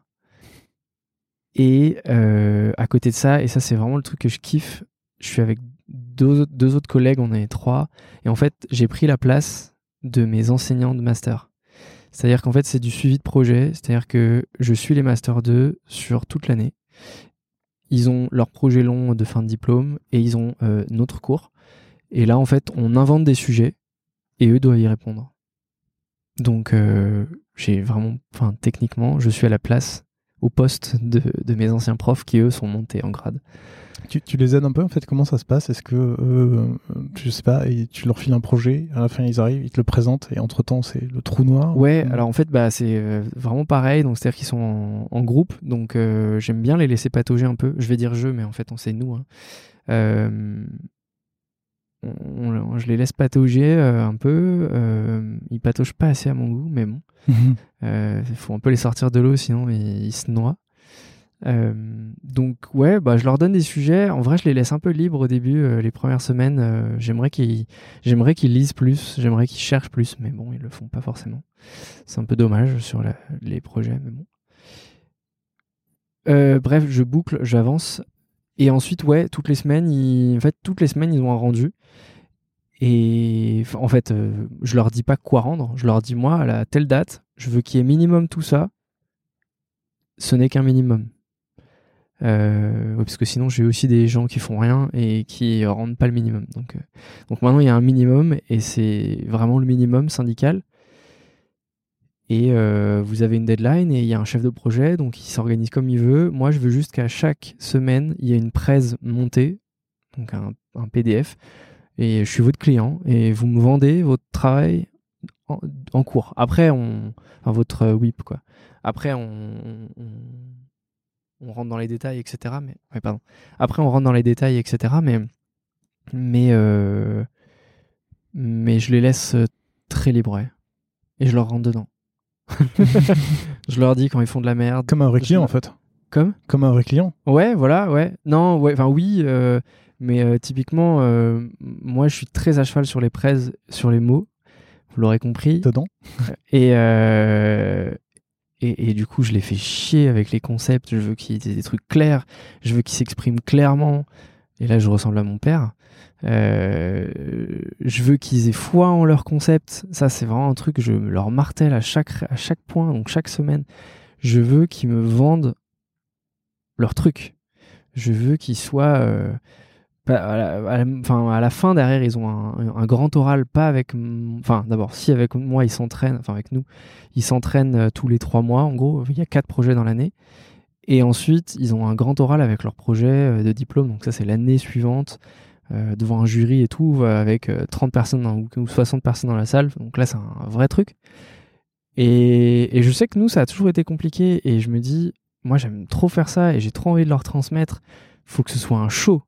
Et à côté de ça, et ça c'est vraiment le truc que je kiffe, je suis avec deux, deux autres collègues, on est trois, et en fait j'ai pris la place de mes enseignants de master. C'est-à-dire qu'en fait c'est du suivi de projet, c'est-à-dire que je suis les master 2 sur toute l'année. Ils ont leur projet long de fin de diplôme et ils ont euh, notre cours. Et là en fait on invente des sujets et eux doivent y répondre. Donc, euh, j'ai vraiment, enfin, techniquement, je suis à la place au poste de, de mes anciens profs qui eux sont montés en grade. Tu, tu, les aides un peu en fait Comment ça se passe? Est-ce que, euh, je sais pas, et tu leur files un projet, à la fin ils arrivent, ils te le présentent et entre temps c'est le trou noir? Ouais, alors en fait bah, c'est euh, vraiment pareil, donc c'est-à-dire qu'ils sont en, en, groupe, donc euh, j'aime bien les laisser patauger un peu. Je vais dire je, mais en fait on sait nous. Hein. Euh, on, on, je les laisse patauger euh, un peu. Euh, ils pataugent pas assez à mon goût, mais bon. Il faut un peu les sortir de l'eau, sinon ils, ils se noient. Euh, donc ouais, bah je leur donne des sujets. En vrai, je les laisse un peu libres au début, euh, les premières semaines. Euh, j'aimerais qu'ils, j'aimerais qu'ils lisent plus, j'aimerais qu'ils cherchent plus, mais bon, ils le font pas forcément. C'est un peu dommage sur la, les projets, mais bon. bref, je boucle, j'avance, et ensuite ouais, toutes les semaines, ils... en fait, toutes les semaines, ils ont un rendu. Et en fait, je leur dis pas quoi rendre. Je leur dis moi, à la telle date, je veux qu'il y ait minimum tout ça. Ce n'est qu'un minimum euh, parce que sinon j'ai aussi des gens qui font rien et qui rendent pas le minimum. Donc, euh, donc maintenant il y a un minimum et c'est vraiment le minimum syndical. Et euh, vous avez une deadline et il y a un chef de projet, donc il s'organise comme il veut. Moi je veux juste qu'à chaque semaine il y ait une presse montée, donc un, PDF, et je suis votre client et vous me vendez votre travail en, cours. Après on, enfin votre whip quoi. Après on, on rentre dans les détails, etc. Mais pardon. Après, on rentre dans les détails, etc. Mais mais euh... mais je les laisse très libres et je leur rentre dedans. je leur dis quand ils font de la merde. Comme un vrai client, en fait. Comme? Comme un vrai client. Ouais, voilà, ouais. Non, ouais, enfin oui, euh, mais euh, typiquement, euh, moi, je suis très à cheval sur les praises, sur les mots. Vous l'aurez compris. Dedans. Et, et, et, du coup, je les fais chier avec les concepts. Je veux qu'il y ait des trucs clairs. Je veux qu'ils s'expriment clairement. Et là, je ressemble à mon père. Euh, je veux qu'ils aient foi en leur concept. Ça, c'est vraiment un truc je leur martèle à chaque, à chaque point, donc chaque semaine. Je veux qu'ils me vendent leur truc. Je veux qu'ils soient. Euh, enfin, à la fin, derrière, ils ont un, un grand oral, pas avec. Enfin, d'abord, si avec moi, ils s'entraînent, enfin, avec nous, ils s'entraînent euh, tous les trois mois. En gros, il y a quatre projets dans l'année. Et ensuite, ils ont un grand oral avec leur projet de diplôme. Donc, ça, c'est l'année suivante, devant un jury et tout, avec 30 personnes dans, ou 60 personnes dans la salle. Donc là, c'est un vrai truc. Et, et je sais que nous, ça a toujours été compliqué. Et je me dis, moi, j'aime trop faire ça et j'ai trop envie de leur transmettre. Faut que ce soit un show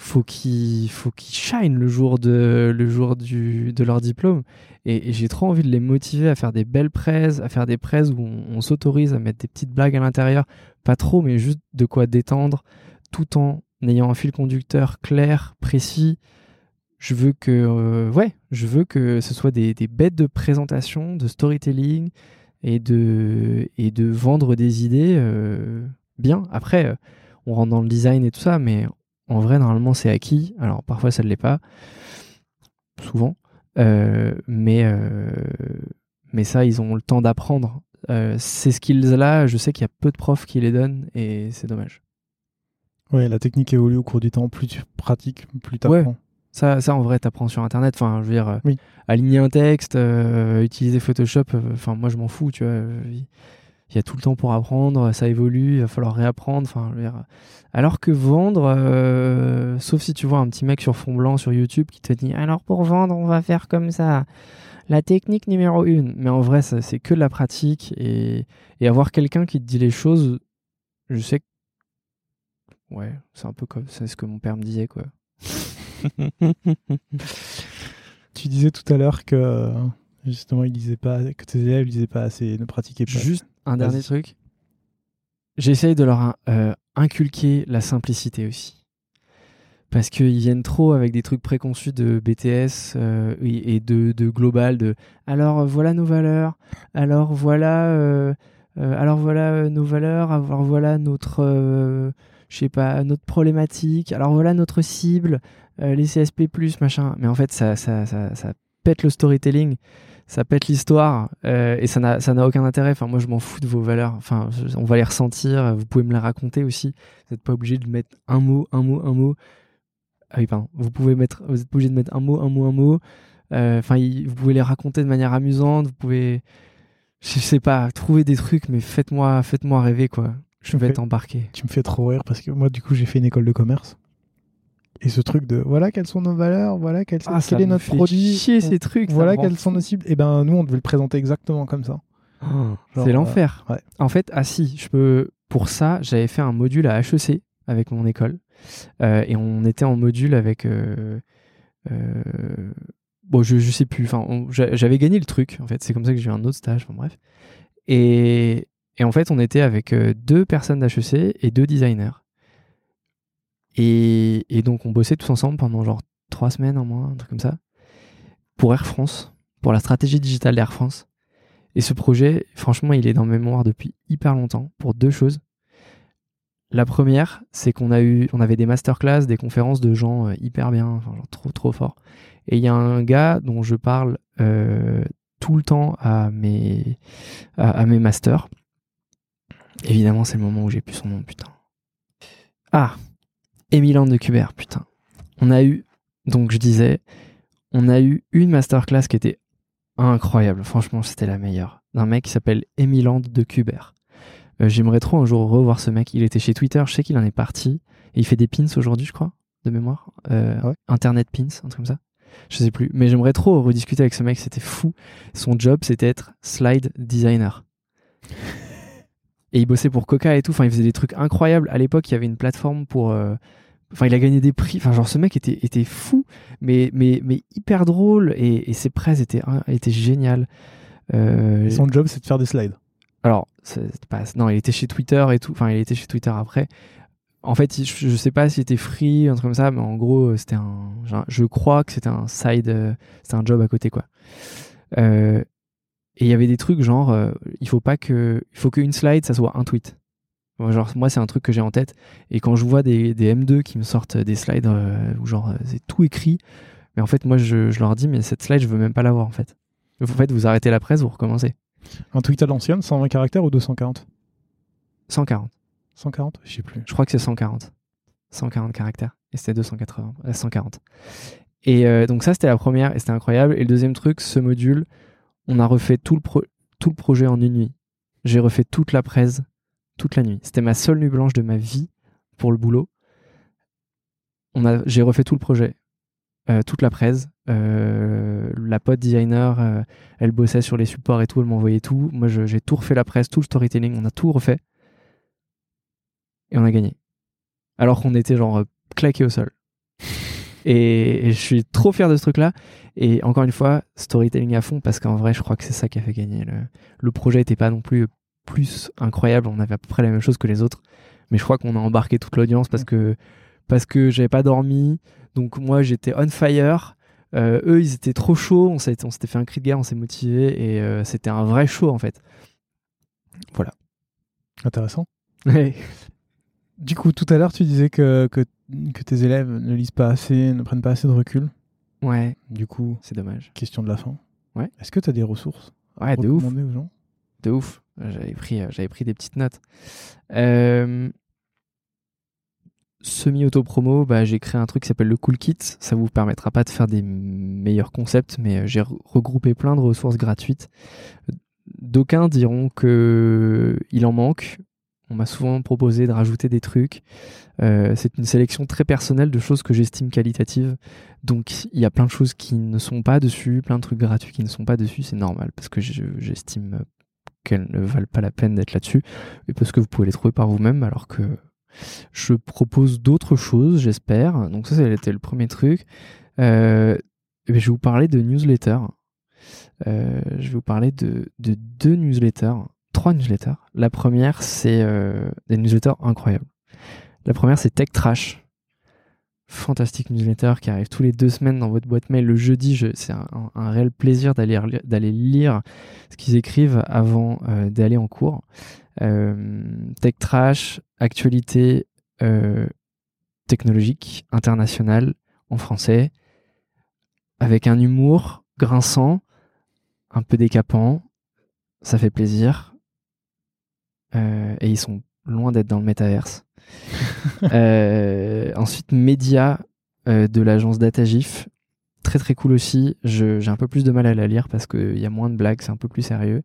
faut qu'ils faut qu'ils shine le jour de le jour du de leur diplôme et, et j'ai trop envie de les motiver à faire des belles presses à faire des presses où on, on s'autorise à mettre des petites blagues à l'intérieur pas trop mais juste de quoi détendre tout en ayant un fil conducteur clair précis je veux que euh, ce soit des, bêtes de présentation de storytelling et de vendre des idées euh, bien après euh, on rentre dans le design et tout ça mais en vrai, normalement, c'est acquis. Alors, parfois, ça ne l'est pas. Souvent. Mais, mais ça, ils ont le temps d'apprendre. Ces skills-là, je sais qu'il y a peu de profs qui les donnent et c'est dommage. Ouais, la technique évolue au cours du temps. Plus tu pratiques, plus tu apprends. Ouais. Ça, ça, en vrai, tu apprends sur Internet. Enfin, je veux dire, oui. aligner un texte, euh, utiliser Photoshop, enfin, moi, je m'en fous, tu vois il y a tout le temps pour apprendre, ça évolue, il va falloir réapprendre. Enfin, alors que vendre, euh, sauf si tu vois un petit mec sur fond blanc sur YouTube qui te dit alors pour vendre, on va faire comme ça. La technique numéro une. Mais en vrai, c'est que de la pratique et, et avoir quelqu'un qui te dit les choses, je sais que. Ouais, c'est un peu comme c'est ce que mon père me disait, quoi. tu disais tout à l'heure que justement il disait pas que tes élèves disaient pas assez, ne pratiquaient pas. Juste un dernier truc. J'essaye de leur euh, inculquer la simplicité aussi. Parce qu'ils viennent trop avec des trucs préconçus de BTS euh, et de, de, global, de alors voilà nos valeurs, alors voilà, euh, euh alors voilà nos valeurs, alors voilà notre, euh, je sais pas, notre problématique, alors voilà notre cible, euh, les CSP+, machin. Mais en fait, ça, ça, ça, ça pète le storytelling ça pète l'histoire euh, et ça n'a aucun intérêt. Enfin moi je m'en fous de vos valeurs. Enfin on va les ressentir. Vous pouvez me les raconter aussi. Vous n'êtes pas obligé de mettre un mot, un mot, un mot. Ah oui pardon. Vous pouvez mettre, vous êtes obligé de mettre un mot, un mot, un mot. Enfin euh, vous pouvez les raconter de manière amusante. Vous pouvez je sais pas, trouver des trucs, mais faites-moi, faites-moi rêver quoi. Je vais embarqué. Tu me fais trop rire parce que moi, du coup, j'ai fait une école de commerce. Et ce truc de voilà quelles sont nos valeurs, voilà quel, Ah, quel est notre produit, chier ces trucs. voilà quelles sont nos cibles. Et ben nous, on devait le présenter exactement comme ça. Oh, c'est l'enfer. euh, ouais. En fait, ah si, je peux. Pour ça, j'avais fait un module à HEC avec mon école, Euh, et on était en module avec. euh, bon, je, je sais plus. Enfin, j'avais gagné le truc. En fait, c'est comme ça que j'ai eu un autre stage. Enfin bref. Et, et en fait, on était avec euh, deux personnes d'HEC et deux designers. Et, donc, on bossait tous ensemble pendant genre trois semaines, un mois, un truc comme ça, pour Air France, pour la stratégie digitale d'Air France. Et ce projet, franchement, il est dans ma mémoire depuis hyper longtemps pour deux choses. La première, c'est qu'on a eu, on avait des masterclass, des conférences de gens euh, hyper bien, genre trop trop forts. Et il y a un gars dont je parle euh, tout le temps à mes, à mes masters. Évidemment, c'est le moment où j'ai plus son nom, putain. Ah, Emiland de Kubert, putain. On a eu, donc je disais, on a eu une masterclass qui était incroyable. Franchement, c'était la meilleure. D'un mec qui s'appelle Emiland de Kubert. Euh, J'aimerais trop un jour revoir ce mec. Il était chez Twitter, je sais qu'il en est parti. Et il fait des pins aujourd'hui, je crois, de mémoire. Euh, ouais Internet pins, un truc comme ça. Je sais plus. Mais j'aimerais trop rediscuter avec ce mec, c'était fou. Son job, c'était être slide designer. Et il bossait pour Coca et tout. Enfin, il faisait des trucs incroyables. À l'époque, il y avait une plateforme pour. euh, Enfin, il a gagné des prix. Enfin, genre, ce mec était, était fou, mais, mais, mais hyper drôle. Et, et ses prêts étaient, étaient géniales. Euh, son job, c'est de faire des slides. alors, pas, non, il était chez Twitter et tout. Enfin, il était chez Twitter après. En fait, je, je sais pas s'il était free, un truc comme ça, mais en gros, c'était un. Je crois que c'était un side, euh, c'était un job à côté, quoi. Euh, et il y avait des trucs genre, euh, il faut pas que, il faut qu'une slide, ça soit un tweet. Moi, Genre, moi, c'est un truc que j'ai en tête. Et quand je vois des, des M2 qui me sortent des slides euh, où genre euh, c'est tout écrit, mais en fait, moi, je, je leur dis, mais cette slide, je veux même pas l'avoir, en fait. En fait, vous arrêtez la presse, vous recommencez. Un tweet à l'ancienne, 120 caractères ou 240 140. 140 Je sais plus. Je crois que c'est 140. 140 caractères. Et c'était 280. euh, 140. Et euh, donc ça, c'était la première et c'était incroyable. Et le deuxième truc, ce module, on a refait tout le, projet en une nuit. J'ai refait toute la presse, toute la nuit. C'était ma seule nuit blanche de ma vie pour le boulot. J'ai refait tout le projet, euh, toute la presse. Euh, la pote designer, euh, elle bossait sur les supports et tout, elle m'envoyait tout. Moi, j'ai tout refait la presse, tout le storytelling, on a tout refait. Et on a gagné. Alors qu'on était genre claqué au sol. Et, et je suis trop fier de ce truc-là. Et encore une fois, storytelling à fond, parce qu'en vrai, je crois que c'est ça qui a fait gagner. Le, le projet n'était pas non plus plus incroyable. On avait à peu près la même chose que les autres. Mais je crois qu'on a embarqué toute l'audience parce que, parce que j'avais pas dormi. Donc moi, j'étais on fire. Euh, eux, ils étaient trop chauds. On s'était, on s'était fait un cri de guerre, on s'est motivé. Et euh, c'était un vrai show, en fait. Voilà. Intéressant. Du coup, tout à l'heure, tu disais que, que, que tes élèves ne lisent pas assez, ne prennent pas assez de recul. ouais, Du coup, c'est dommage. question de la fin. Ouais. Est-ce que tu as des ressources Ouais, de ouf. recommander aux gens? De ouf. J'avais pris, euh, j'avais pris des petites notes. Euh, Semi-auto-promo, bah, j'ai créé un truc qui s'appelle le Cool Kit. Ça vous permettra pas de faire des meilleurs concepts, mais euh, j'ai re- regroupé plein de ressources gratuites. D'aucuns diront que il en manque. On m'a souvent proposé de rajouter des trucs. Euh, c'est une sélection très personnelle de choses que j'estime qualitatives. Donc il y a plein de choses qui ne sont pas dessus, plein de trucs gratuits qui ne sont pas dessus. C'est normal parce que je- j'estime qu'elles ne valent pas la peine d'être là-dessus et parce que vous pouvez les trouver par vous-même alors que je propose d'autres choses, j'espère. Donc ça, c'était le premier truc. Euh, eh je vais vous parler de newsletters. Euh, je vais vous parler de deux newsletters, trois newsletters. La première, c'est euh, des newsletters incroyables. La première, c'est Tech Trash. Fantastique newsletter qui arrive tous les deux semaines dans votre boîte mail le jeudi. Je- C'est un, réel plaisir d'aller d'aller lire ce qu'ils écrivent avant euh, d'aller en cours. Euh, tech Trash, actualité technologique, internationale, en français, avec un humour grinçant, un peu décapant. Ça fait plaisir. Euh, et ils sont loin d'être dans le métaverse. Euh, ensuite, Média euh, de l'agence Datagif. Très très cool aussi. J'ai un peu plus de mal à la lire parce qu'il y a moins de blagues, c'est un peu plus sérieux.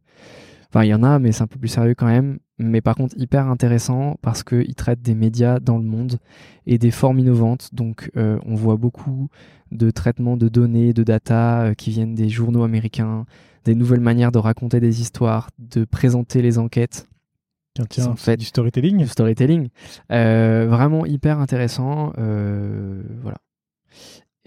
Enfin, il y en a, mais c'est un peu plus sérieux quand même. Mais par contre, hyper intéressant parce qu'il traite des médias dans le monde et des formes innovantes. Donc, euh, on voit beaucoup de traitements de données, de data qui viennent des journaux américains, des nouvelles manières de raconter des histoires, de présenter les enquêtes. Tiens, tiens, en c'est fait du storytelling. Du storytelling. Euh, vraiment hyper intéressant. euh, voilà.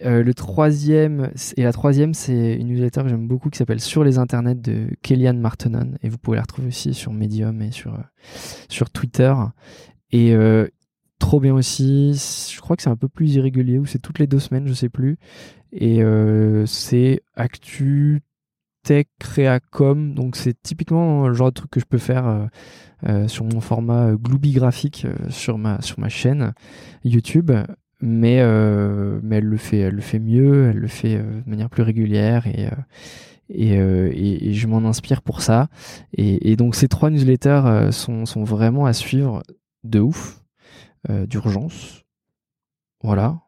Euh, le troisième et la troisième, c'est une newsletter que j'aime beaucoup qui s'appelle Sur les internets de Kellyanne Martenon et vous pouvez la retrouver aussi sur Medium et sur sur Twitter et trop bien aussi. Je crois que c'est un peu plus irrégulier ou c'est toutes les deux semaines, je sais plus. Et c'est actu tech créacom donc c'est typiquement le genre de truc que je peux faire euh, euh, sur mon format Glooby graphique euh, sur ma sur ma chaîne YouTube. Mais euh, mais elle le fait elle le fait mieux elle le fait euh, de manière plus régulière et euh, et, euh, et, je m'en inspire pour ça. Et, donc ces trois newsletters euh, sont sont vraiment à suivre de ouf euh, d'urgence. Voilà.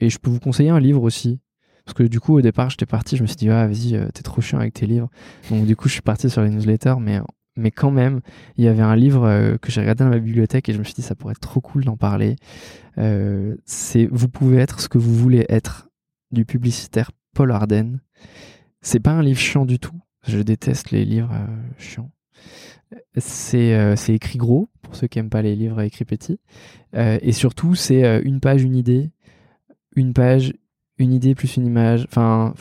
Et je peux vous conseiller un livre aussi parce que du coup au départ j'étais parti je me suis dit ah vas-y euh, t'es trop chiant avec tes livres donc du coup je suis parti sur les newsletters mais mais quand même il y avait un livre euh, que j'ai regardé dans ma bibliothèque et je me suis dit ça pourrait être trop cool d'en parler euh, c'est Vous pouvez être ce que vous voulez être du publicitaire Paul Arden. C'est pas un livre chiant du tout. Je déteste les livres euh, chiants. C'est écrit gros pour ceux qui aiment pas les livres écrits petits. Et surtout, c'est une page, une idée, une page, une idée plus une image. Enfin,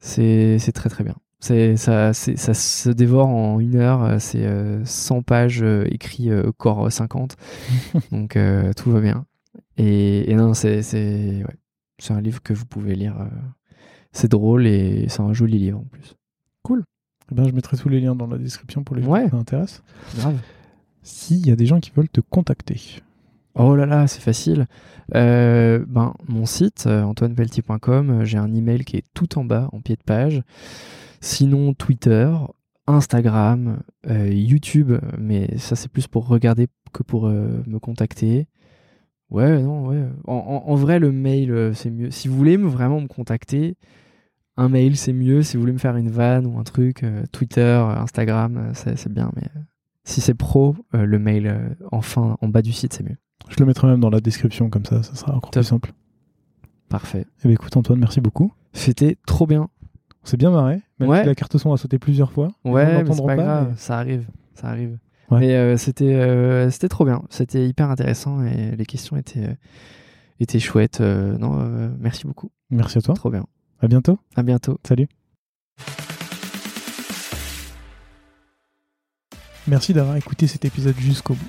c'est très très bien. C'est ça, ça se dévore en une heure. euh, C'est euh, 100 pages euh, écrits euh, corps 50. Donc euh, tout va bien. Et, et non, c'est ouais. Un livre que vous pouvez lire. euh, c'est drôle et c'est un joli livre en plus. Eh ben, je mettrai tous les liens dans la description pour les gens Ouais. qui ça intéresse. Grave. S'il y a des gens qui veulent te contacter. Oh là là, c'est facile. Euh, ben, mon site, euh, antoinepeltier.com, euh, j'ai un email qui est tout en bas, en pied de page. Sinon, Twitter, Instagram, YouTube, mais ça c'est plus pour regarder que pour me contacter. Ouais, non, ouais. En, vrai, le mail, c'est mieux. Si vous voulez me- vraiment me contacter, un mail, c'est mieux. Si vous voulez me faire une vanne ou un truc, Twitter, Instagram, c'est bien. Mais si c'est pro, le mail, enfin, en bas du site, c'est mieux. Je le mettrai même dans la description, comme ça, ça sera encore Top. plus simple. Parfait. Eh ben, écoute, Antoine, merci beaucoup. C'était trop bien. On s'est bien marré, même Ouais. si la carte son a sauté plusieurs fois. Ouais, mais c'est pas grave, mais- ça arrive, ça arrive. Ouais. Mais euh, c'était euh, c'était trop bien, c'était hyper intéressant et les questions étaient euh, étaient chouettes. Non, merci beaucoup, Merci à toi. trop bien. À bientôt. À bientôt. Salut. Merci d'avoir écouté cet épisode jusqu'au bout.